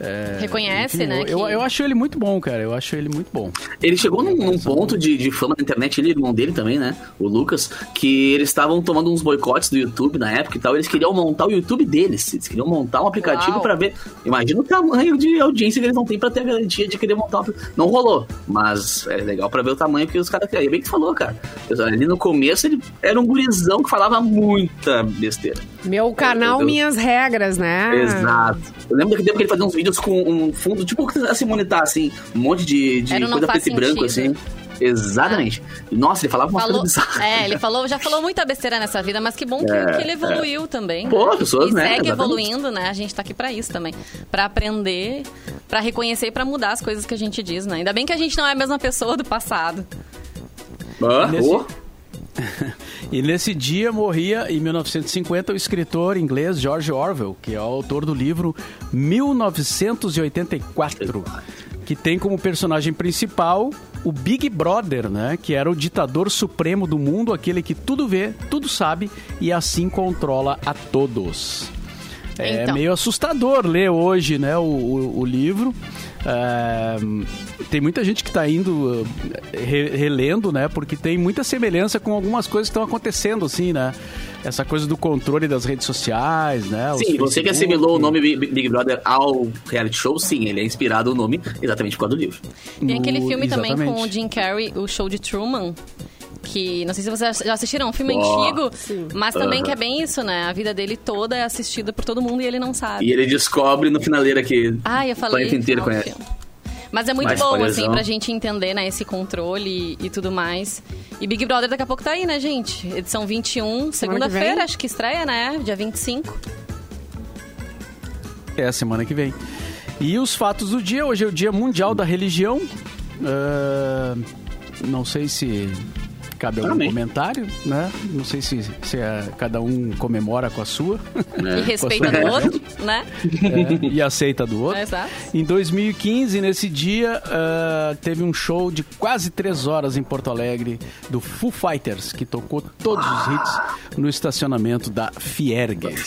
É, Reconhece, enfim, né? Eu, que... eu, eu, acho ele muito bom, cara. Eu acho ele muito bom. Ele chegou num, num ponto de, de, fama na internet, ele e o irmão dele também, né? O Lucas, que eles estavam tomando uns boicotes do YouTube na época e tal. Eles queriam montar o YouTube deles. Eles queriam montar um aplicativo para ver. Imagina o tamanho de audiência que eles não têm para ter a garantia de querer montar um Não rolou, mas é legal para ver o tamanho que os caras cara, é bem que falou, cara. Ali no começo ele era um gurizão que falava muita besteira. Meu canal, eu, eu, minhas regras, né? Exato. Eu lembro daquele tempo que ele fazia uns vídeos com um fundo, tipo a Simone tá, assim, um monte de, de coisa preto e branco, assim. Exatamente. Nossa, ele falava uma falou, coisa É, ele falou, já falou muita besteira nessa vida, mas que bom que, é, que ele evoluiu é. também. Pô, né? pessoas, e né? segue Exatamente. evoluindo, né? A gente tá aqui para isso também. para aprender, para reconhecer e pra mudar as coisas que a gente diz, né? Ainda bem que a gente não é a mesma pessoa do passado. Ah, nesse... Oh. <laughs> e nesse dia morria, em 1950, o escritor inglês George Orwell, que é o autor do livro 1984, que tem como personagem principal o Big Brother, né? Que era o ditador supremo do mundo, aquele que tudo vê, tudo sabe e assim controla a todos. É então. meio assustador ler hoje, né, o, o, o livro. É, tem muita gente que está indo re, relendo, né? Porque tem muita semelhança com algumas coisas que estão acontecendo, assim, né? Essa coisa do controle das redes sociais, né? Sim, você que assimilou o nome Big Brother ao reality show, sim, ele é inspirado o nome exatamente por causa do livro. Tem aquele filme também com o Jim Carrey, o show de Truman, que não sei se vocês já assistiram, é um filme oh, antigo, sim. mas também uhum. que é bem isso, né? A vida dele toda é assistida por todo mundo e ele não sabe. E ele descobre no finaleira que ah, eu falei, o planeta inteiro conhece. Mas é muito Mais bom, assim, pra gente entender, né, esse controle e, e, tudo mais. E Big Brother daqui a pouco tá aí, né, gente? Edição 21, segunda-feira, acho que estreia, né? Dia 25. É, semana que vem. E os fatos do dia, hoje é o Dia Mundial da Religião. Uh, não sei se cabe algum Amém. comentário, né? Não sei se, se é, cada um comemora com a sua. É. E respeita do outro, né? É, e aceita do outro. exato. Em 2015, nesse dia, uh, teve um show de quase três horas em Porto Alegre do Foo Fighters, que tocou todos os hits no estacionamento da Fiergues.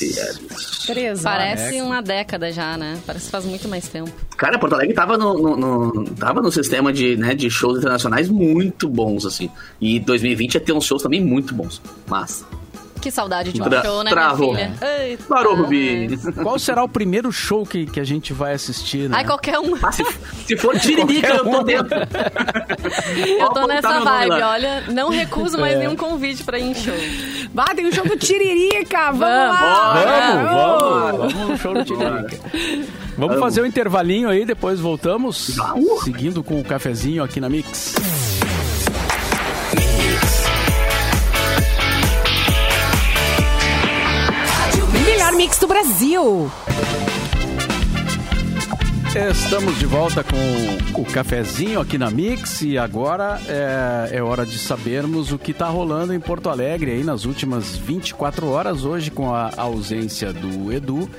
Três Parece uma década já, né? Parece que faz muito mais tempo. Cara, Porto Alegre tava no, no, no, tava no sistema de, né, de shows internacionais muito bons, assim. E 2020 ia ter uns shows também muito bons. Mas que saudade de um Tra show, né, travou. minha filha? Parou, Rubi. Qual será o primeiro show que, que a gente vai assistir, né? Ai, qualquer um. Ah, se, se, for Tiririca, eu tô dentro. <laughs> eu tô nessa vibe, olha. Não recuso mais é. nenhum convite pra ir em show. Bah, tem o um show do Tiririca, vamos, vamos lá. Vamos, vamos, vamos no show do Tiririca. Vamos fazer um intervalinho aí, depois voltamos. Seguindo com o cafezinho aqui na Mix. Brasil. Estamos de volta com o cafezinho aqui na Mix e agora é, é hora de sabermos o que está rolando em Porto Alegre aí nas últimas 24 horas. Hoje, com a ausência do Edu,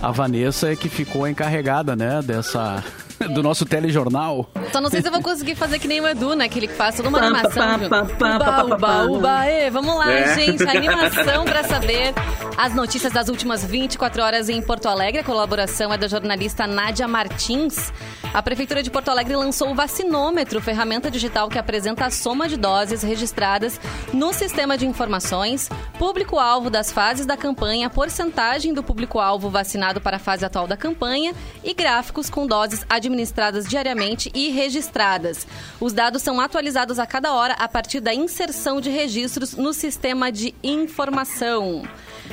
a Vanessa é que ficou encarregada, né, dessa <laughs> do nosso telejornal. Só não sei se eu vou conseguir fazer que nem o Edu, né? Que ele faz toda uma animação. Uba, uba, uba. vamos lá, é. gente. Animação para saber as notícias das últimas 24 horas em Porto Alegre. A colaboração é da jornalista Nádia Martins. A Prefeitura de Porto Alegre lançou o Vacinômetro, ferramenta digital que apresenta a soma de doses registradas no sistema de informações, público-alvo das fases da campanha, porcentagem do público-alvo vacinado para a fase atual da campanha e gráficos com doses administradas diariamente e registradas. Os dados são atualizados a cada hora a partir da inserção de registros no sistema de informação.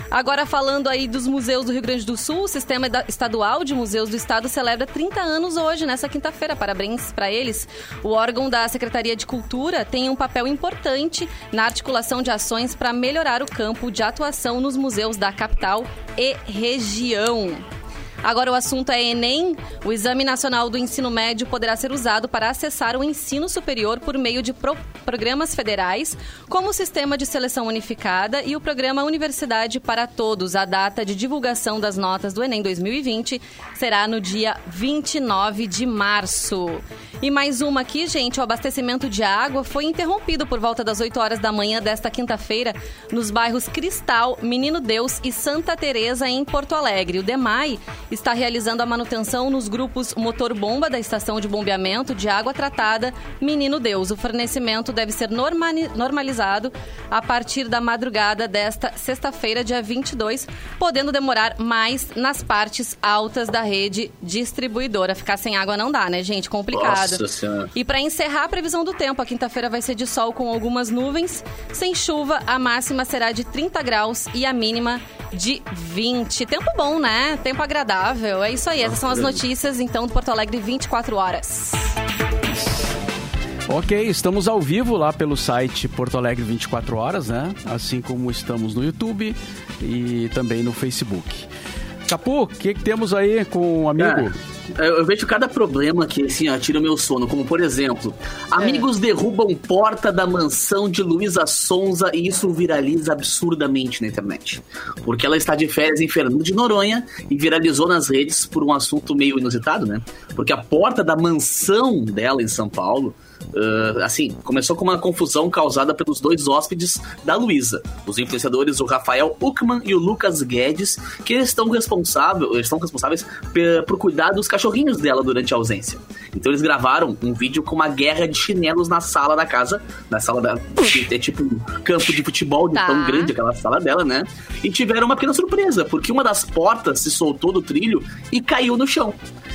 Agora falando aí dos museus do Rio Grande do Sul, o Sistema Estadual de Museus do Estado celebra 30 anos hoje, nessa quinta-feira. Parabéns para eles. O órgão da Secretaria de Cultura tem um papel importante na articulação de ações para melhorar o campo de atuação nos museus da capital e região. Agora o assunto é Enem. O Exame Nacional do Ensino Médio poderá ser usado para acessar o ensino superior por meio de pro programas federais, como o Sistema de Seleção Unificada e o Programa Universidade para Todos. A data de divulgação das notas do Enem 2020 será no dia 29 de março. E mais uma aqui, gente, o abastecimento de água foi interrompido por volta das 8 horas da manhã desta quinta-feira nos bairros Cristal, Menino Deus e Santa Teresa em Porto Alegre. O DEMAI está realizando a manutenção nos grupos motor bomba da estação de bombeamento de água tratada Menino Deus. O fornecimento deve ser normalizado a partir da madrugada desta sexta-feira, dia 22, podendo demorar mais nas partes altas da rede distribuidora. Ficar sem água não dá, né, gente? Complicado. Nossa e para encerrar a previsão do tempo, a quinta-feira vai ser de sol com algumas nuvens, sem chuva, a máxima será de 30 graus e a mínima de 20. Tempo bom, né? Tempo agradável. É isso aí. Essas são as notícias, então, do Porto Alegre 24 horas. Ok, estamos ao vivo lá pelo site Porto Alegre 24 horas, né? Assim como estamos no YouTube e também no Facebook. Capu, o que, que, temos aí com o amigo? É, eu vejo cada problema que assim, ó, tira o meu sono, como por exemplo, amigos é. derrubam porta da mansão de Luísa Sonza e isso viraliza absurdamente na internet. Porque ela está de férias em Fernando de Noronha e viralizou nas redes por um assunto meio inusitado, né? Porque a porta da mansão dela em São Paulo Uh, assim, começou com uma confusão causada pelos dois hóspedes da Luísa, os influenciadores o Rafael Uckman e o Lucas Guedes, que estão, responsável, estão responsáveis por cuidar dos cachorrinhos dela durante a ausência. Então eles gravaram um vídeo com uma guerra de chinelos na sala da casa, na sala da. é tipo um campo de futebol de tá. tão grande aquela sala dela, né? E tiveram uma pequena surpresa, porque uma das portas se soltou do trilho e caiu no chão.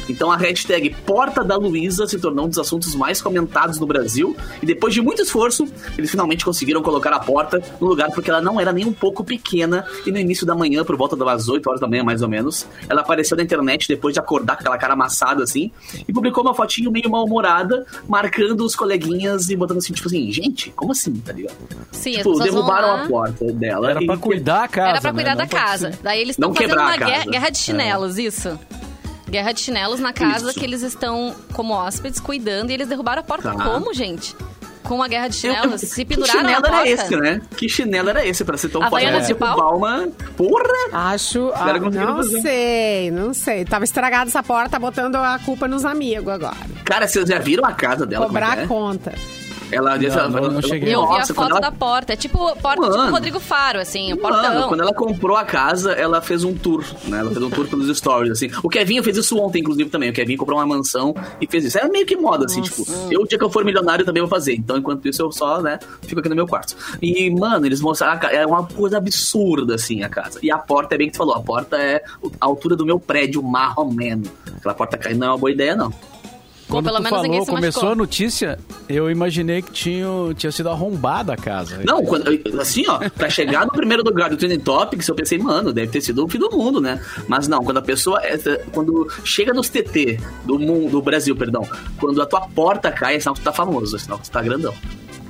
Então a hashtag Porta da Luísa se tornou um dos assuntos mais comentados no Brasil. E depois de muito esforço, eles finalmente conseguiram colocar a porta no lugar porque ela não era nem um pouco pequena. E no início da manhã, por volta das 8 horas da manhã mais ou menos, ela apareceu na internet depois de acordar com aquela cara amassada assim e publicou uma fotinho meio mal-humorada, marcando os coleguinhas e botando assim, tipo assim, gente, como assim, tá ligado? Sim, tipo, derrubaram a porta dela. Era pra cuidar a casa. Era pra né? cuidar né? da casa. Daí eles estão fazendo uma guerra, guerra, de chinelos, é. isso. Guerra de chinelos na casa Isso. que eles estão como hóspedes cuidando e eles derrubaram a porta. Tá. Como, gente? Com uma guerra de chinelos, eu, eu, se penduraram que chinelo era esse, né? Que chinelo era esse pra ser tão forte? Havaiana de pau? uma... Porra! Acho... Ah, não fazer. sei, não sei. Tava estragada essa porta, botando a culpa nos amigos agora. Cara, vocês já viram a casa dela? Cobrar é a conta. Ela não, ela, não, não cheguei. Eu vi a foto ela... da porta. É tipo porta mano, tipo Rodrigo Faro, assim, o portão. Mano, quando ela comprou a casa, ela fez um tour, né? Ela fez um tour pelos stories, assim. O Kevinho fez isso ontem, inclusive, também. O Kevinho comprou uma mansão e fez isso. Era meio que moda, assim, Nossa. tipo, eu, o dia que eu for milionário, também vou fazer. Então, enquanto isso, eu só, né, fico aqui no meu quarto. E, mano, eles mostraram, é uma coisa absurda, assim, a casa. E a porta, é bem que tu falou, a porta é a altura do meu prédio, marromeno. Aquela porta caindo não é uma boa ideia, não. Quando pelo tu menos falou, começou a notícia, eu imaginei que tinha, tinha sido arrombada a casa. Não, quando, assim, ó, pra chegar no primeiro lugar do Trending Topics, eu pensei, mano, deve ter sido o fim do mundo, né? Mas não, quando a pessoa, é, quando chega nos TT do mundo, do Brasil, perdão, quando a tua porta cai, é sinal que tu tá famoso, é sinal que tu tá grandão.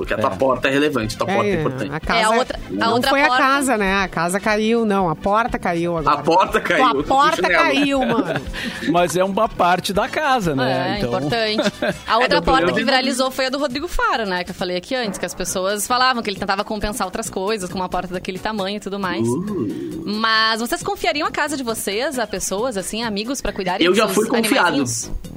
Porque a tua é. porta é relevante, a tua é, porta é importante. A casa, é a outra, a não outra foi porta... a casa, né? A casa caiu, não. A porta caiu agora. A porta caiu. a porta caiu, mano. <laughs> Mas é uma parte da casa, né? É, então... importante. <laughs> A outra é, porta que viralizou foi a do Rodrigo Faro, né? Que eu falei aqui antes, que as pessoas falavam que ele tentava compensar outras coisas, com uma porta daquele tamanho e tudo mais. Uh. Mas vocês confiariam a casa de vocês a pessoas, assim, amigos, para cuidarem Eu já fui confiado.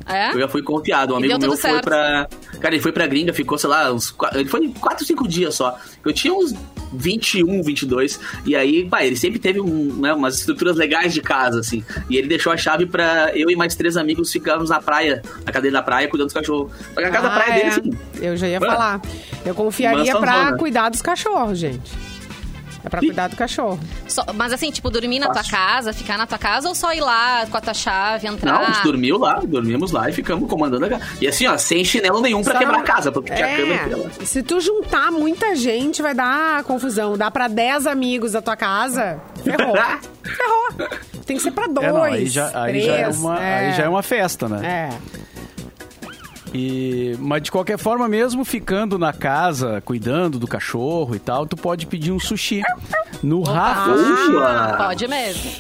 É? Eu já fui confiado. Um amigo meu foi certo. pra. Cara, ele foi pra gringa, ficou, sei lá, uns. Ele foi 4, 5 dias só. Eu tinha uns 21, 22. E aí, pá, ele sempre teve um, né, umas estruturas legais de casa, assim. E ele deixou a chave pra eu e mais três amigos ficarmos na praia, na cadeira da praia, cuidando dos cachorros. A casa ah, da praia é. dele, assim. Eu já ia falar. Eu confiaria pra cuidar dos cachorros, gente. É pra cuidar do cachorro. Só, mas assim, tipo, dormir na tua casa, ficar na tua casa ou só ir lá com a tua chave, entrar? Não, a gente dormiu lá, dormimos lá e ficamos comandando a casa. E assim, ó, sem chinelo nenhum pra só quebrar a casa, porque é, tinha câmera Se tu juntar muita gente, vai dar confusão. Dá pra 10 amigos da tua casa, ferrou. <laughs> ferrou. Tem que ser pra dois, é, não, aí já, aí três, já é uma, é. Aí já é uma festa, né? É. E, mas de qualquer forma, mesmo ficando na casa, cuidando do cachorro e tal, tu pode pedir um sushi no Opa, Rafa Sushi. Pode mesmo.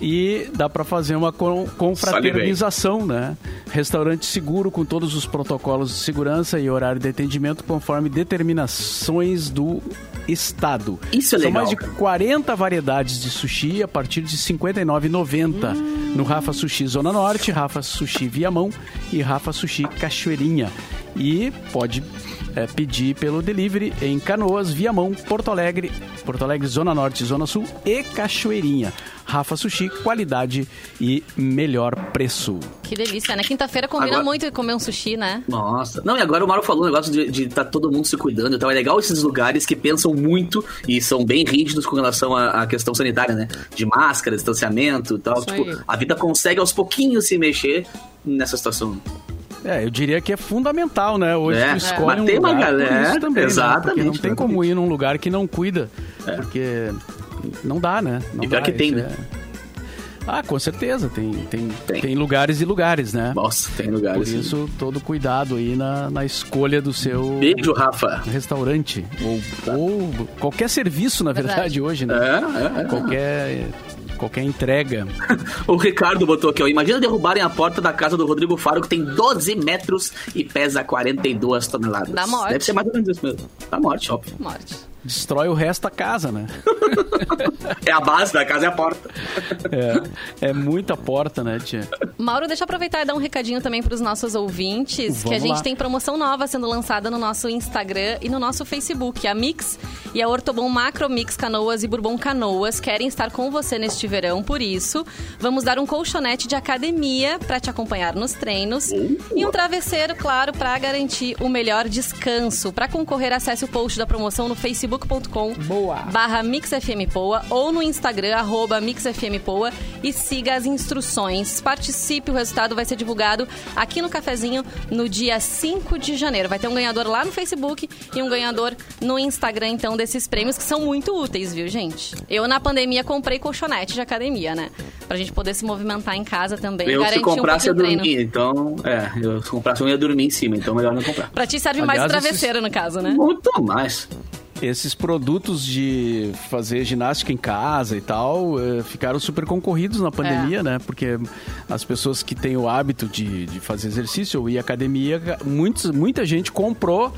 E dá para fazer uma confraternização, né? Restaurante seguro com todos os protocolos de segurança e horário de atendimento conforme determinações do estado. Isso é São legal. mais de 40 variedades de sushi a partir de R$ 59,90 hum. no Rafa Sushi Zona Norte, Rafa Sushi Viamão e Rafa Sushi Cachoeirinha. E pode é, pedir pelo delivery em Canoas, Viamão, Porto Alegre, Porto Alegre, Zona Norte, Zona Sul e Cachoeirinha. Rafa Sushi, qualidade e melhor preço. Que delícia, né? Quinta-feira combina agora... muito comer um sushi, né? Nossa. Não, e agora o Mauro falou um negócio de estar tá todo mundo se cuidando. Então é legal esses lugares que pensam muito e são bem rígidos com relação à, à questão sanitária, né? De máscara, distanciamento e tal. Isso tipo, aí. a vida consegue aos pouquinhos se mexer nessa situação. É, eu diria que é fundamental, né? Hoje é, tu escolhe é. um tem lugar uma galera, também, exatamente. Né? Porque não tem como ir num lugar que não cuida, é. porque não dá, né? Não e pior dá, que tem, né? É... Ah, com certeza. Tem, tem, tem. tem lugares e lugares, né? Nossa, tem lugares. Por isso, sim. todo cuidado aí na, na escolha do seu... Beijo, Rafa. Restaurante. Ou, ou qualquer serviço, na verdade, verdade hoje, né? É, é, é. Qualquer qualquer entrega. <laughs> o Ricardo botou aqui, ó. Imagina derrubarem a porta da casa do Rodrigo Faro, que tem 12 metros e pesa 42 toneladas. Da morte. Deve ser mais ou menos isso mesmo. Da morte, óbvio. Morte destrói o resto da casa, né? <laughs> é a base da casa, é a porta. É, é muita porta, né, tia? Mauro, deixa eu aproveitar e dar um recadinho também para os nossos ouvintes, Vamos que a gente lá. tem promoção nova sendo lançada no nosso Instagram e no nosso Facebook. A Mix e a Ortobon Macro Mix Canoas e Bourbon Canoas querem estar com você neste verão, por isso, vamos dar um colchonete de academia para te acompanhar nos treinos uh. e um travesseiro, claro, para garantir o melhor descanso. Para concorrer, acesse o post da promoção no Facebook facebook.com barra mixfmpoa ou no Instagram, arroba mixfmpoa e siga as instruções. Participe, o resultado vai ser divulgado aqui no cafezinho no dia 5 de janeiro. Vai ter um ganhador lá no Facebook e um ganhador no Instagram, então, desses prêmios que são muito úteis, viu, gente? Eu, na pandemia, comprei colchonete de academia, né? Pra gente poder se movimentar em casa também. Eu, se comprasse, um eu dormia. Então, é, eu, se comprasse, eu ia dormir em cima. Então, melhor não comprar. Pra ti serve Aliás, mais travesseiro, esses... no caso, né? Muito mais esses produtos de fazer ginástica em casa e tal eh, ficaram super concorridos na pandemia, é. né? Porque as pessoas que têm o hábito de, de fazer exercício ou ir à academia, muitos, muita gente comprou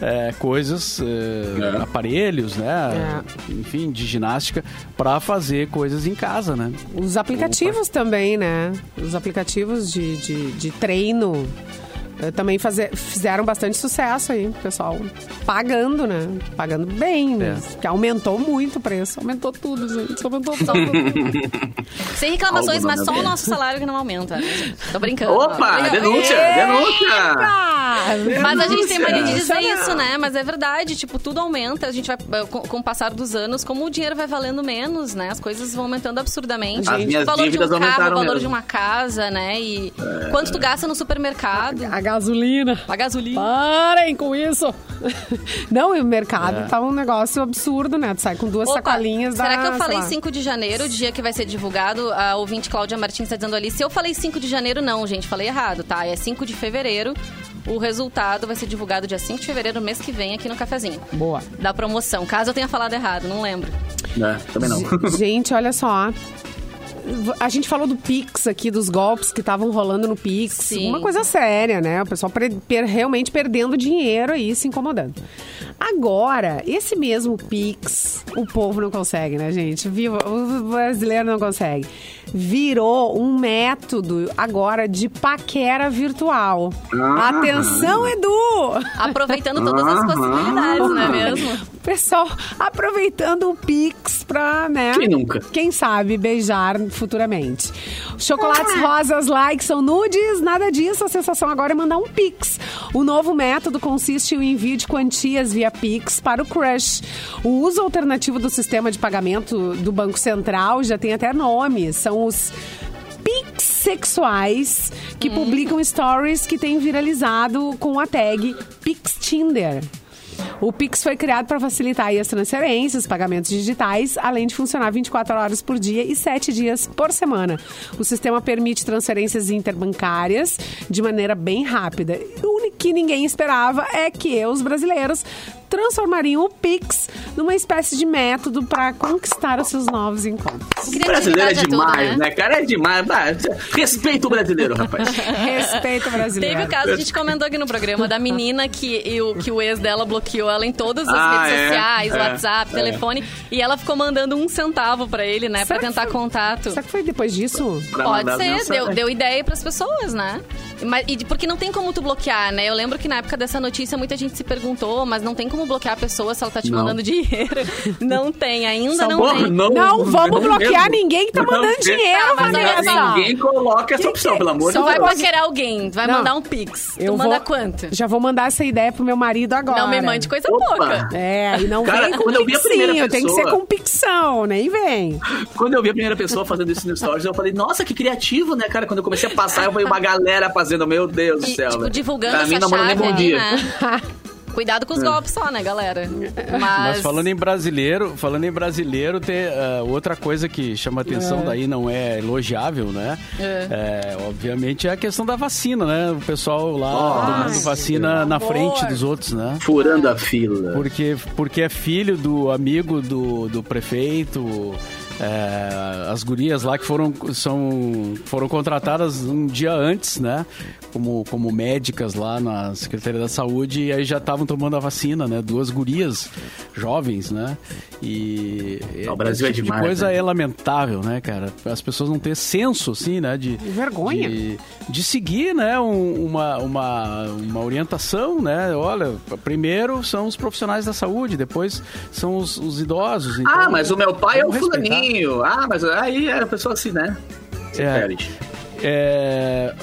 é, coisas, é, aparelhos, né? Enfim, de ginástica para fazer coisas em casa, né? Os aplicativos Opa. também, né? Os aplicativos de, de, de treino eh, também fazer, fizeram bastante sucesso aí, pessoal pagando, né? Pagando bem, né? Que aumentou muito o preço. Aumentou tudo, gente. Aumentou tudo. <laughs> Sem reclamações, mas só o nosso salário que não aumenta. Né? Tô brincando. Opa, denúncia, denúncia. Mas a gente tem mania de dizer isso, né? Mas é verdade, tipo, tudo aumenta. A gente vai, eh, com, com, o passar dos anos, como o dinheiro vai valendo menos, né? As coisas vão aumentando absurdamente. As o valor de um carro, o valor mesmo. de uma casa, né? E é... quanto tu gasta no supermercado. A gasolina. A gasolina. Parem com isso. <laughs> Não, e o mercado é. tá um negócio absurdo, né? Tu sai com duas Opa, sacolinhas será da... Será que eu falei 5 de janeiro, o dia que vai ser divulgado? A ouvinte Cláudia Martins está dizendo ali. Se eu falei 5 de janeiro, não, gente. Falei errado, tá? É 5 de fevereiro. O resultado vai ser divulgado dia 5 de fevereiro, mês que vem, aqui no Cafezinho. Boa. Da promoção. Caso eu tenha falado errado, não lembro. É, também não. Gente, olha só a gente falou do Pix aqui, dos golpes que estavam rolando no Pix. Sim. Uma coisa séria, né? O pessoal per realmente perdendo dinheiro aí, se incomodando. Agora, esse mesmo Pix, o povo não consegue, né, gente? Viva, o brasileiro não consegue. Virou um método agora de paquera virtual. Ah, Atenção, Edu! Aproveitando todas as possibilidades, não é mesmo? Pessoal, aproveitando o Pix pra, né? Quem nunca? Quem sabe beijar futuramente. Chocolates ah. rosas like são nudes, nada disso. A sensação agora é mandar um Pix. O novo método consiste em envio de quantias via Pix para o crush. O uso alternativo do sistema de pagamento do Banco Central já tem até nome. São os Pix sexuais que hum. publicam stories que têm viralizado com a tag Pix Tinder. O Pix foi criado para facilitar as transferências, pagamentos digitais, além de funcionar 24 horas por dia e 7 dias por semana. O sistema permite transferências interbancárias de maneira bem rápida. O que ninguém esperava é que os brasileiros transformariam o Pix numa espécie de método para conquistar os seus novos encontros. O brasileiro é demais, né? né? cara? É demais. Respeita o brasileiro, rapaz. <laughs> Respeita o brasileiro. Teve o caso, a gente comentou aqui no programa, da menina que, o, que o ex dela bloqueou ela em todas as ah, redes é? sociais, é, WhatsApp, é. telefone, e ela ficou mandando um centavo para ele, né? Para tentar foi, contato. Será que foi depois disso? Pode ser, deu, deu ideia para as pessoas, né? Mas, e porque não tem como tu bloquear, né? Eu lembro que na época dessa notícia muita gente se perguntou, mas não tem como bloquear a pessoa se ela tá te não. mandando dinheiro. <laughs> Não tem, ainda não tem. Não, não vamos bloquear mesmo. ninguém que tá mandando não, dinheiro, tá, Vanessa. Ninguém coloca essa opção, pelo amor de Deus. Só vai paquerar alguém, vai mandar um pix. Eu tu manda quanto? Já vou mandar essa ideia pro meu marido agora. Não me mande coisa Opa. pouca. É, e não Cara, vem com quando eu vi a primeira pessoa... tem que ser com pixão, nem vem. Quando eu vi a primeira pessoa fazendo isso no Stories, eu falei, nossa, que criativo, né, cara? Quando eu comecei a passar, eu vi uma galera fazendo, meu Deus do céu. Tipo, divulgando pra essa mim, não manda nem bom dia. Né? <laughs> Cuidado com os é. golpes só, né, galera? Mas... Mas... falando em brasileiro, falando em brasileiro, tem uh, outra coisa que chama atenção é. daí não é elogiável, né? É. é. obviamente é a questão da vacina, né? O pessoal lá tomando vacina na frente dos outros, né? Furando a fila. Porque, porque é filho do amigo do, do prefeito é, as gurias lá que foram, são, foram contratadas um dia antes, né? Como, como médicas lá na Secretaria da Saúde e aí já estavam tomando a vacina, né? Duas gurias jovens, né? E o Brasil é tipo é demais. De coisa né? é lamentável, né, cara? As pessoas não ter senso, assim, né? De, vergonha. De, de seguir, né? Um, uma, uma, uma orientação, né? Olha, primeiro são os profissionais da saúde, depois são os, os idosos. Então, ah, mas o meu pai é o fulaninho. Ah, mas aí é a pessoa assim, né? É. É,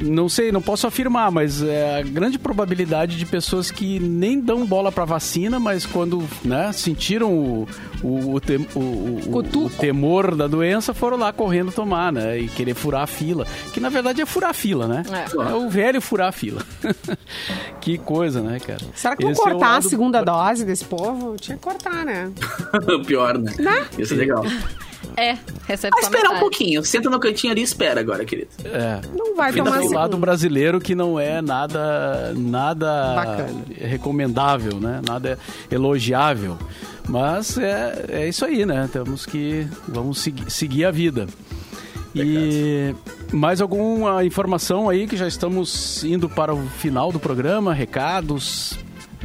não sei, não posso afirmar, mas é a grande probabilidade de pessoas que nem dão bola para vacina, mas quando né, sentiram o, o, o, tem, o, o, temor da doença, foram lá correndo tomar, né? E querer furar a fila. Que na verdade é furar a fila, né? É, é o velho furar a fila. <laughs> que coisa, né, cara? Será que vão é cortar lado... a segunda dose desse povo? Tinha que cortar, né? <laughs> Pior, né? né? Isso é legal. É, recebe ah, esperar um pouquinho. Senta no cantinho ali e espera agora, querido. É. Não vai Fica tomar do lado brasileiro que não é nada nada Bacana. recomendável, né? Nada elogiável. Mas é, é isso aí, né? Temos que vamos seguir, seguir a vida. E mais alguma informação aí que já estamos indo para o final do programa, recados,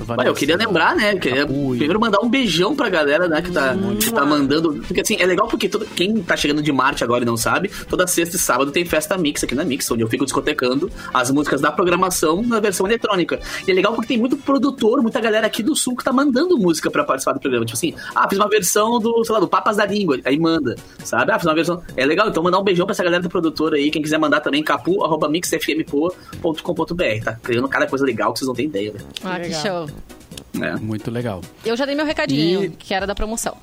Olha, eu queria lembrar, né? Queria primeiro mandar um beijão pra galera, né, que tá, que tá mandando. Porque assim, é legal porque todo, quem tá chegando de Marte agora e não sabe, toda sexta e sábado tem festa mix aqui na Mix, onde eu fico discotecando as músicas da programação na versão eletrônica. E é legal porque tem muito produtor, muita galera aqui do sul que tá mandando música pra participar do programa. Tipo assim, ah, fiz uma versão do, sei lá, do Papas da Língua. Aí manda, sabe? Ah, fiz uma versão. É legal, então mandar um beijão pra essa galera do produtor aí. Quem quiser mandar também, capu.mixfmpo.com.br. Tá criando cada coisa legal que vocês não têm ideia, velho. Ah, que show. É. Muito legal. Eu já dei meu recadinho, e... que era da promoção.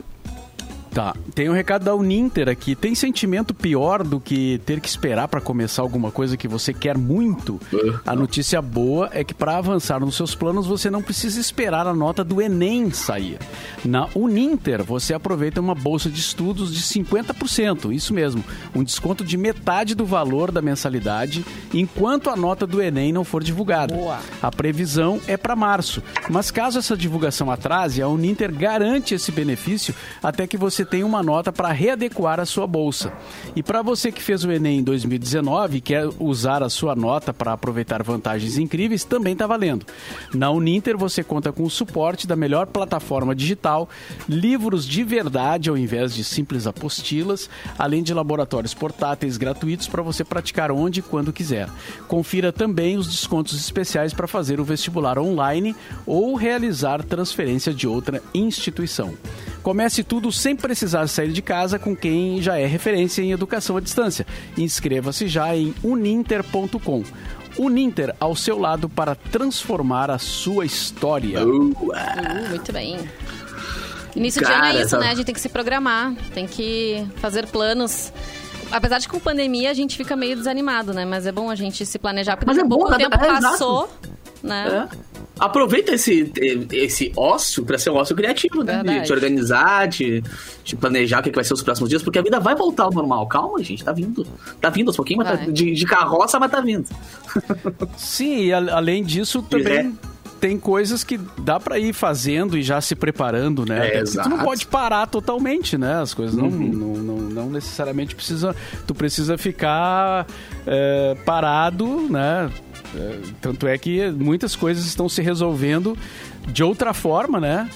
Tá. Tem um recado da Uninter aqui. Tem sentimento pior do que ter que esperar para começar alguma coisa que você quer muito? A notícia boa é que para avançar nos seus planos você não precisa esperar a nota do Enem sair. Na Uninter você aproveita uma bolsa de estudos de 50%, isso mesmo, um desconto de metade do valor da mensalidade enquanto a nota do Enem não for divulgada. Boa. A previsão é para março, mas caso essa divulgação atrase, a Uninter garante esse benefício até que você você tem uma nota para readequar a sua bolsa. E para você que fez o Enem em 2019 e quer usar a sua nota para aproveitar vantagens incríveis, também está valendo. Na Uninter você conta com o suporte da melhor plataforma digital, livros de verdade ao invés de simples apostilas, além de laboratórios portáteis gratuitos para você praticar onde e quando quiser. Confira também os descontos especiais para fazer o vestibular online ou realizar transferência de outra instituição. Comece tudo sem precisar sair de casa com quem já é referência em educação à distância. Inscreva-se já em uninter.com. Uninter ao seu lado para transformar a sua história. Uh, muito bem. Início Cara, de ano é isso, né? A gente tem que se programar, tem que fazer planos apesar de que com pandemia a gente fica meio desanimado, né? Mas é bom a gente se planejar, porque Mas é pouco bom, o tempo é, passou, exato. né? É aproveita esse, esse ócio para ser um ócio criativo, né? De te organizar, de, de planejar o que, vai ser os próximos dias, porque a vida vai voltar ao normal. Calma, gente, tá vindo. Tá vindo aos pouquinhos, mas tá, de, de carroça, mas tá vindo. Sim, e a, além disso, também tem coisas que dá para ir fazendo e já se preparando, né? É, tu não pode parar totalmente, né? As coisas uhum. não, não, não, não, necessariamente precisa. Tu precisa ficar é, parado, né? É, tanto é que muitas coisas estão se resolvendo de outra forma, né?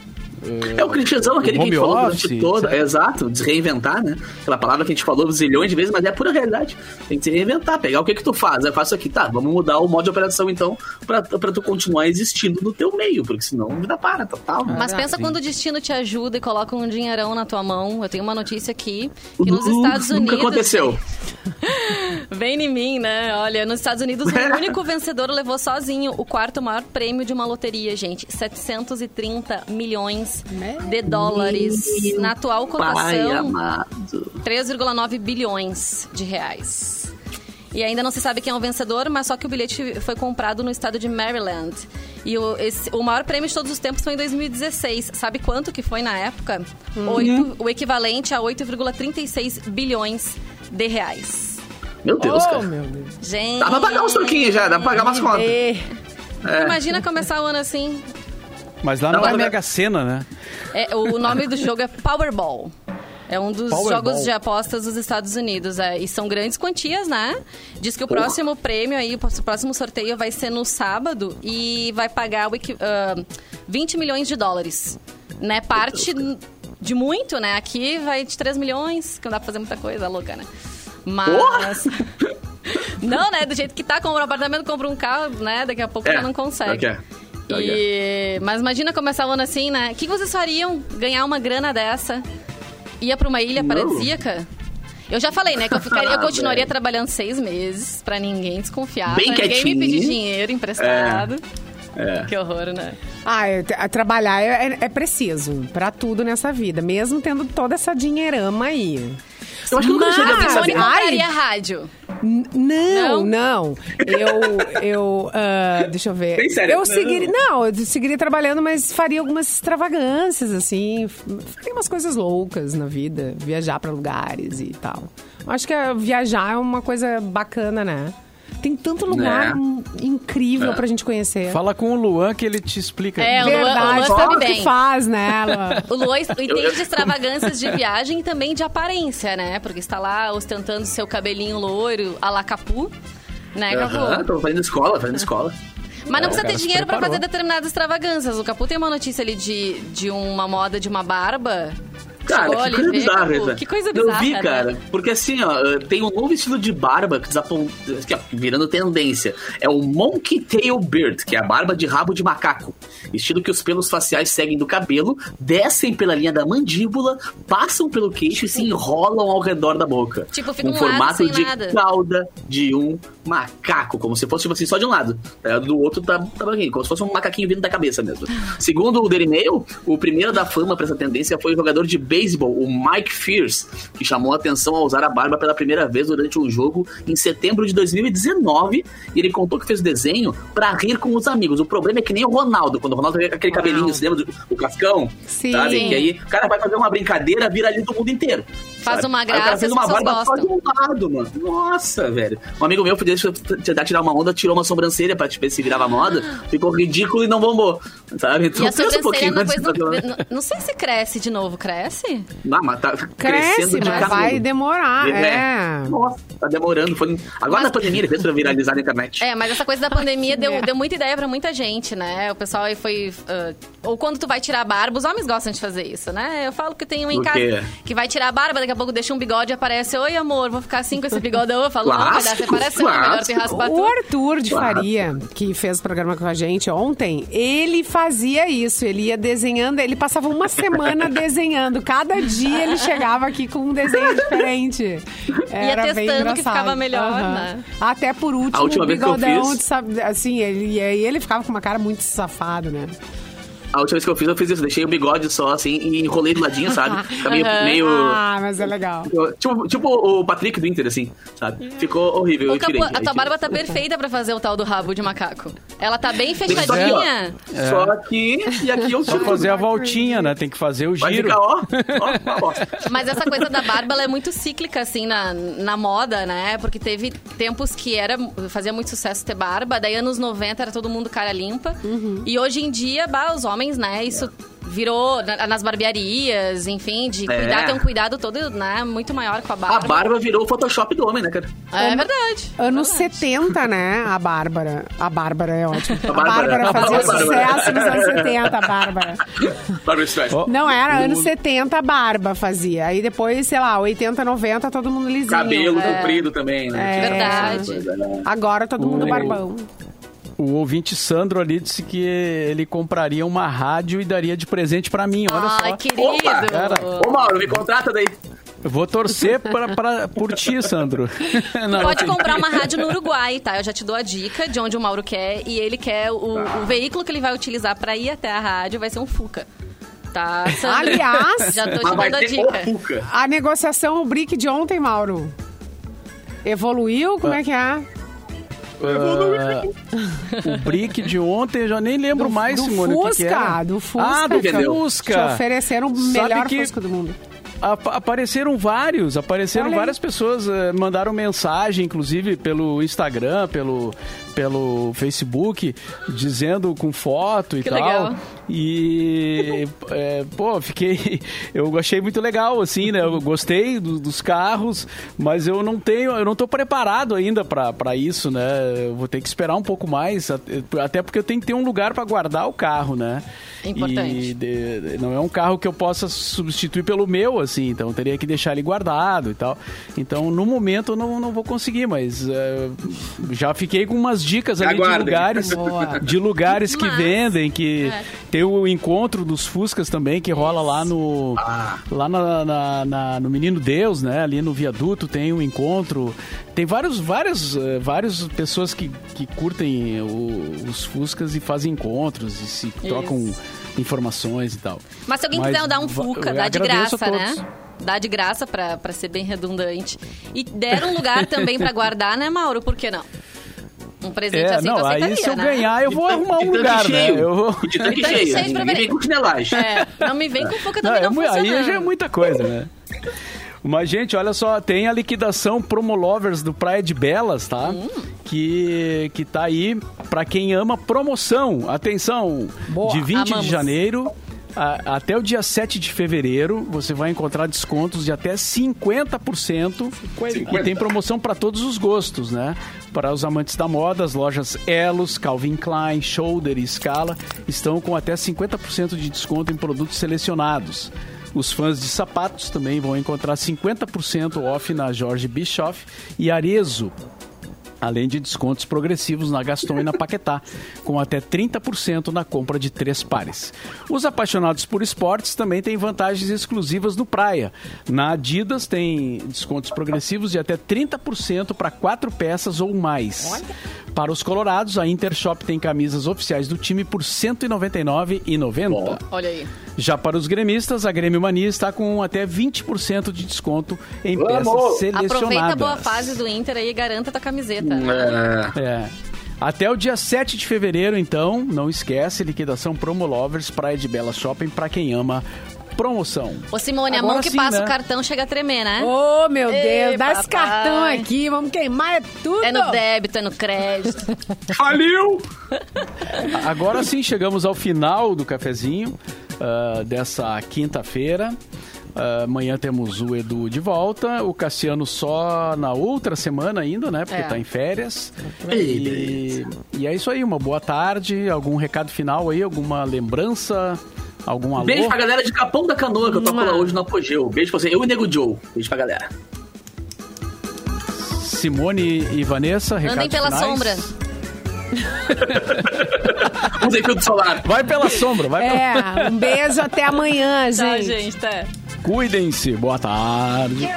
É o clichêzão, aquele que a gente falou durante toda. É, exato, de reinventar, né? Aquela palavra que a gente falou zilhões de vezes, mas é a pura realidade. Tem que se reinventar, pegar o que que tu faz. Eu faço aqui, tá, vamos mudar o modo de operação então pra, pra tu continuar existindo no teu meio, porque senão a vida para, total. Né? Mas pensa quando o destino te ajuda e coloca um dinheirão na tua mão. Eu tenho uma notícia aqui que nos Estados Unidos. Nunca aconteceu. <laughs> Vem em mim, né? Olha, nos Estados Unidos o <laughs> único vencedor levou sozinho o quarto maior prêmio de uma loteria, gente. 730 milhões de dólares. Meu Na atual cotação, 3,9 bilhões de reais. E ainda não se sabe quem é o vencedor, mas só que o bilhete foi comprado no estado de Maryland. E o, esse, o maior prêmio de todos os tempos foi em 2016. Sabe quanto que foi na época? Uhum. Oito, o equivalente a 8,36 bilhões de reais. Meu Deus, oh, cara. Meu Deus. Gente. Dá pra pagar uns troquinhos já, dá pra pagar umas contas. É. Imagina começar o ano assim. Mas lá não, não é Mega Sena, né? É, o nome do jogo é Powerball. É um dos Powerball. jogos de apostas dos Estados Unidos. É, e são grandes quantias, né? Diz que o Porra. próximo prêmio aí, o próximo sorteio vai ser no sábado e vai pagar o, uh, 20 milhões de dólares. Né? Parte de muito, né? Aqui vai de 3 milhões, que não dá pra fazer muita coisa louca, né? Mas. <laughs> não, né? Do jeito que tá, compra um apartamento, compra um carro, né? Daqui a pouco é, já não consegue. Okay. E... Mas imagina começar o ano assim, né? O que vocês fariam ganhar uma grana dessa? Ia pra uma ilha paradisíaca? Eu já falei, né, que eu, <laughs> ficaria, eu continuaria trabalhando seis meses pra ninguém desconfiar, Bem pra ninguém me pedir dinheiro emprestado. É. É. Que horror, né? Ah, é, trabalhar é, é, preciso para tudo nessa vida, mesmo tendo toda essa dinheirama aí. Eu acho que eu nunca cheguei a pensar compraria rádio. Não, não, não. Eu, eu uh, deixa eu ver. Bem sério. Eu seguiria, não, eu seguiria trabalhando, mas faria algumas extravagâncias, assim. Faria umas coisas loucas na vida, viajar para lugares e tal. Acho que viajar é uma coisa bacana, né? Tem tanto lugar né? incrível é. pra gente conhecer. Fala com o Luan que ele te explica. É, Verdade, o Luan, o que faz, né, Luan? O Luan entende de extravagâncias de viagem e também de aparência, né? Porque está lá ostentando seu cabelinho loiro a la Capu. Né, Capu? Uhum, tô fazendo escola, fazendo escola. Mas não é, precisa ter dinheiro para fazer determinadas extravagâncias. O Capu tem uma notícia ali de, de uma moda de uma barba Cara, que coisa bizarra, né? Que coisa bizarra. Eu vi, né? cara. Porque assim, ó, tem um novo estilo de barba que desapont... que, ó, virando tendência. É o Monkey Tail Beard, que é a barba de rabo de macaco. Estilo que os pelos faciais seguem do cabelo, descem pela linha da mandíbula, passam pelo queixo e se enrolam ao redor da boca. Tipo, fica um, um formato de nada. cauda de um macaco, como se fosse tipo assim, só de um lado. É, do outro tá, tá como se fosse um macaquinho vindo da cabeça mesmo. <laughs> Segundo o Daily Mail, o primeiro da fama para essa tendência foi o jogador de beisebol, o Mike Fierce, que chamou a atenção ao usar a barba pela primeira vez durante um jogo em setembro de 2019. E ele contou que fez o desenho para rir com os amigos. O problema é que nem o Ronaldo, quando o Ronaldo tem aquele cabelinho, você lembra do, do cascão? Sim. Sabe? Que aí o cara vai fazer uma brincadeira, vira ali do mundo inteiro. Faz sabe? uma graça, aí o cara fez uma barba gostam. só de um lado, mano. Nossa, velho. Um amigo meu podia tentar tirar uma onda, tirou uma sobrancelha pra ver se virava moda, ficou ridículo e não bombou. Sabe? Então, e a sobrancelha um pouquinho depois não, não, não, sei se cresce de novo, cresce? Não, mas tá cresce, crescendo de mas vai demorar, é. é. Nossa, tá demorando. Foi... Agora mas... na pandemia ele fez pra viralizar na internet. É, mas essa coisa da pandemia deu, <laughs> deu muita ideia pra muita gente, né? O pessoal aí foi... Uh, ou quando tu vai tirar a barba, os homens gostam de fazer isso, né? Eu falo que tem um em casa que vai tirar a barba, daqui a pouco deixa um bigode e aparece, oi amor, vou ficar assim com esse bigodão. Eu falo, não, vai dar, você parece uma melhor se raspar O Arthur de Faria, que fez o programa com a gente ontem, ele fazia isso, ele ia desenhando, ele passava uma semana <laughs> desenhando, cada dia ele chegava aqui com um desenho diferente. Era ia testando que ficava melhor, uhum. né? Até por último, o bigodão, sabe, assim, ele, e aí ele ficava com uma cara muito safado, né? A última vez que eu fiz, eu fiz isso. Deixei o bigode só, assim, e enrolei do ladinho, sabe? <laughs> Fica meio, uhum. meio... Ah, mas é legal. Tipo, tipo o Patrick do Inter, assim, sabe? Ficou horrível. Ô, Capu, tirei, a tua barba tá perfeita pra fazer o tal do rabo de macaco. Ela tá bem fechadinha. É. Só aqui, e aqui eu Só fazer a voltinha, né? Tem que fazer o giro. Vai ficar, ó, ó, <laughs> Mas essa coisa da barba, ela é muito cíclica, assim, na, na moda, né? Porque teve tempos que era, fazia muito sucesso ter barba. Daí, anos 90, era todo mundo cara limpa. Uhum. E hoje em dia, bah, os homens, né? Isso virou nas barbearias, enfim, de é. cuidar, ter um cuidado todo, né, muito maior com a barba. A barba virou o Photoshop do homem, né, cara? É, é verdade. Anos verdade. 70, né, a Bárbara. A Bárbara é ótima. A Bárbara, a Bárbara fazia a Bárbara. sucesso nos anos 70, a Bárbara. Bárbara. <laughs> Não, era anos 70 a Barba fazia. Aí depois, sei lá, 80, 90, todo mundo lisinho. Cabelo é. comprido também, né? É, verdade. Agora todo mundo barbão. O ouvinte Sandro ali disse que ele compraria uma rádio e daria de presente para mim. Olha Ai, só. querido. Opa, cara. Ô, Mauro, me contrata daí. Eu vou torcer pra, pra, por ti, Sandro. <laughs> Não, Pode comprar uma rádio no Uruguai, tá? Eu já te dou a dica de onde o Mauro quer. E ele quer o, ah. o veículo que ele vai utilizar para ir até a rádio vai ser um Fuca. Tá, Sandro? Aliás, já tô te dando a dica. A negociação, o brick de ontem, Mauro. Evoluiu? Como é que é? Uh, o brick de ontem, eu já nem lembro do, mais, do Simone, Fusca, o que, que era. Do Fusca, Ah, do Fusca. Te ofereceram o melhor que... Fusca do mundo apareceram vários, apareceram Olha várias aí. pessoas, uh, mandaram mensagem, inclusive pelo Instagram, pelo, pelo Facebook, dizendo com foto e que tal. Legal. E, é, pô, fiquei. Eu achei muito legal, assim, né? Eu gostei do, dos carros, mas eu não tenho, eu não tô preparado ainda para isso, né? Eu vou ter que esperar um pouco mais, até porque eu tenho que ter um lugar para guardar o carro, né? Importante. E de, não é um carro que eu possa substituir pelo meu, assim, então eu teria que deixar ele guardado e tal. Então, no momento, eu não, não vou conseguir, mas uh, já fiquei com umas dicas ali de lugares, <laughs> de lugares que vendem, que é. tem o encontro dos Fuscas também, que rola lá no. Ah. Lá na, na, na, no Menino Deus, né? Ali no viaduto tem um encontro. Tem vários, vários, uh, várias pessoas que, que curtem o, os Fuscas e fazem encontros e se Isso. trocam informações e tal. Mas se alguém Mas, quiser dar um Fuca, dá de graça, né? Dá de graça pra, pra ser bem redundante. E der um lugar também pra guardar, né, Mauro? Por que não? Um presente é, assim não, aí se eu né? ganhar, eu vou arrumar um lugar, né? cheio. né? Eu vou... De tanque cheio, cheio ninguém vem com chinelagem. É, não me vem com Fuca também não, não é, Aí já é muita coisa, né? Mas, gente, olha só, tem a liquidação Promolovers do Praia de Belas, tá? Hum. Que, que tá aí para quem ama promoção. Atenção, Boa, de 20 amamos. de janeiro a, até o dia 7 de fevereiro, você vai encontrar descontos de até 50%. 50. E tem promoção para todos os gostos, né? Para os amantes da moda, as lojas Elos, Calvin Klein, Shoulder e Scala estão com até 50% de desconto em produtos selecionados. Os fãs de sapatos também vão encontrar 50% off na Jorge Bischoff e Arezo, além de descontos progressivos na Gaston e na Paquetá, com até 30% na compra de três pares. Os apaixonados por esportes também têm vantagens exclusivas no Praia. Na Adidas tem descontos progressivos de até 30% para quatro peças ou mais. Para os colorados, a Intershop tem camisas oficiais do time por R$ 199,90. Olha aí. Já para os gremistas, a Grêmio Mania está com até 20% de desconto em Vamos. peças selecionadas. Aproveita a boa fase do Inter aí e garanta a tua camiseta. É. é. Até o dia 7 de fevereiro, então, não esquece, liquidação Promo Lovers, Praia de Bela Shopping, para quem ama promoção. Ô Simone, Agora a mão que sim, passa né? o cartão chega a tremer, né? Ô, oh, meu Ei, Deus, dá esse cartão aqui, vamos queimar, é tudo. É no débito, é no crédito. <laughs> Faliu! Agora sim, chegamos ao final do cafezinho uh, dessa quinta-feira. Uh, amanhã temos o Edu de volta, o Cassiano só na outra semana ainda, né? Porque é. tá em férias. E, e, é isso aí, uma boa tarde. Algum recado final aí, alguma lembrança? Algum alô? Beijo pra galera de Capão da Canoa, que eu tô lá hoje no Apogeu. Beijo pra você. Eu e Nego Joe. Beijo pra galera. Simone e Vanessa, recados Andem pela finais. sombra. <laughs> Usem filtro solar. Vai pela sombra, vai É, pela... um beijo até amanhã, gente. Tá, gente, tá. Cuidem-se. Boa tarde.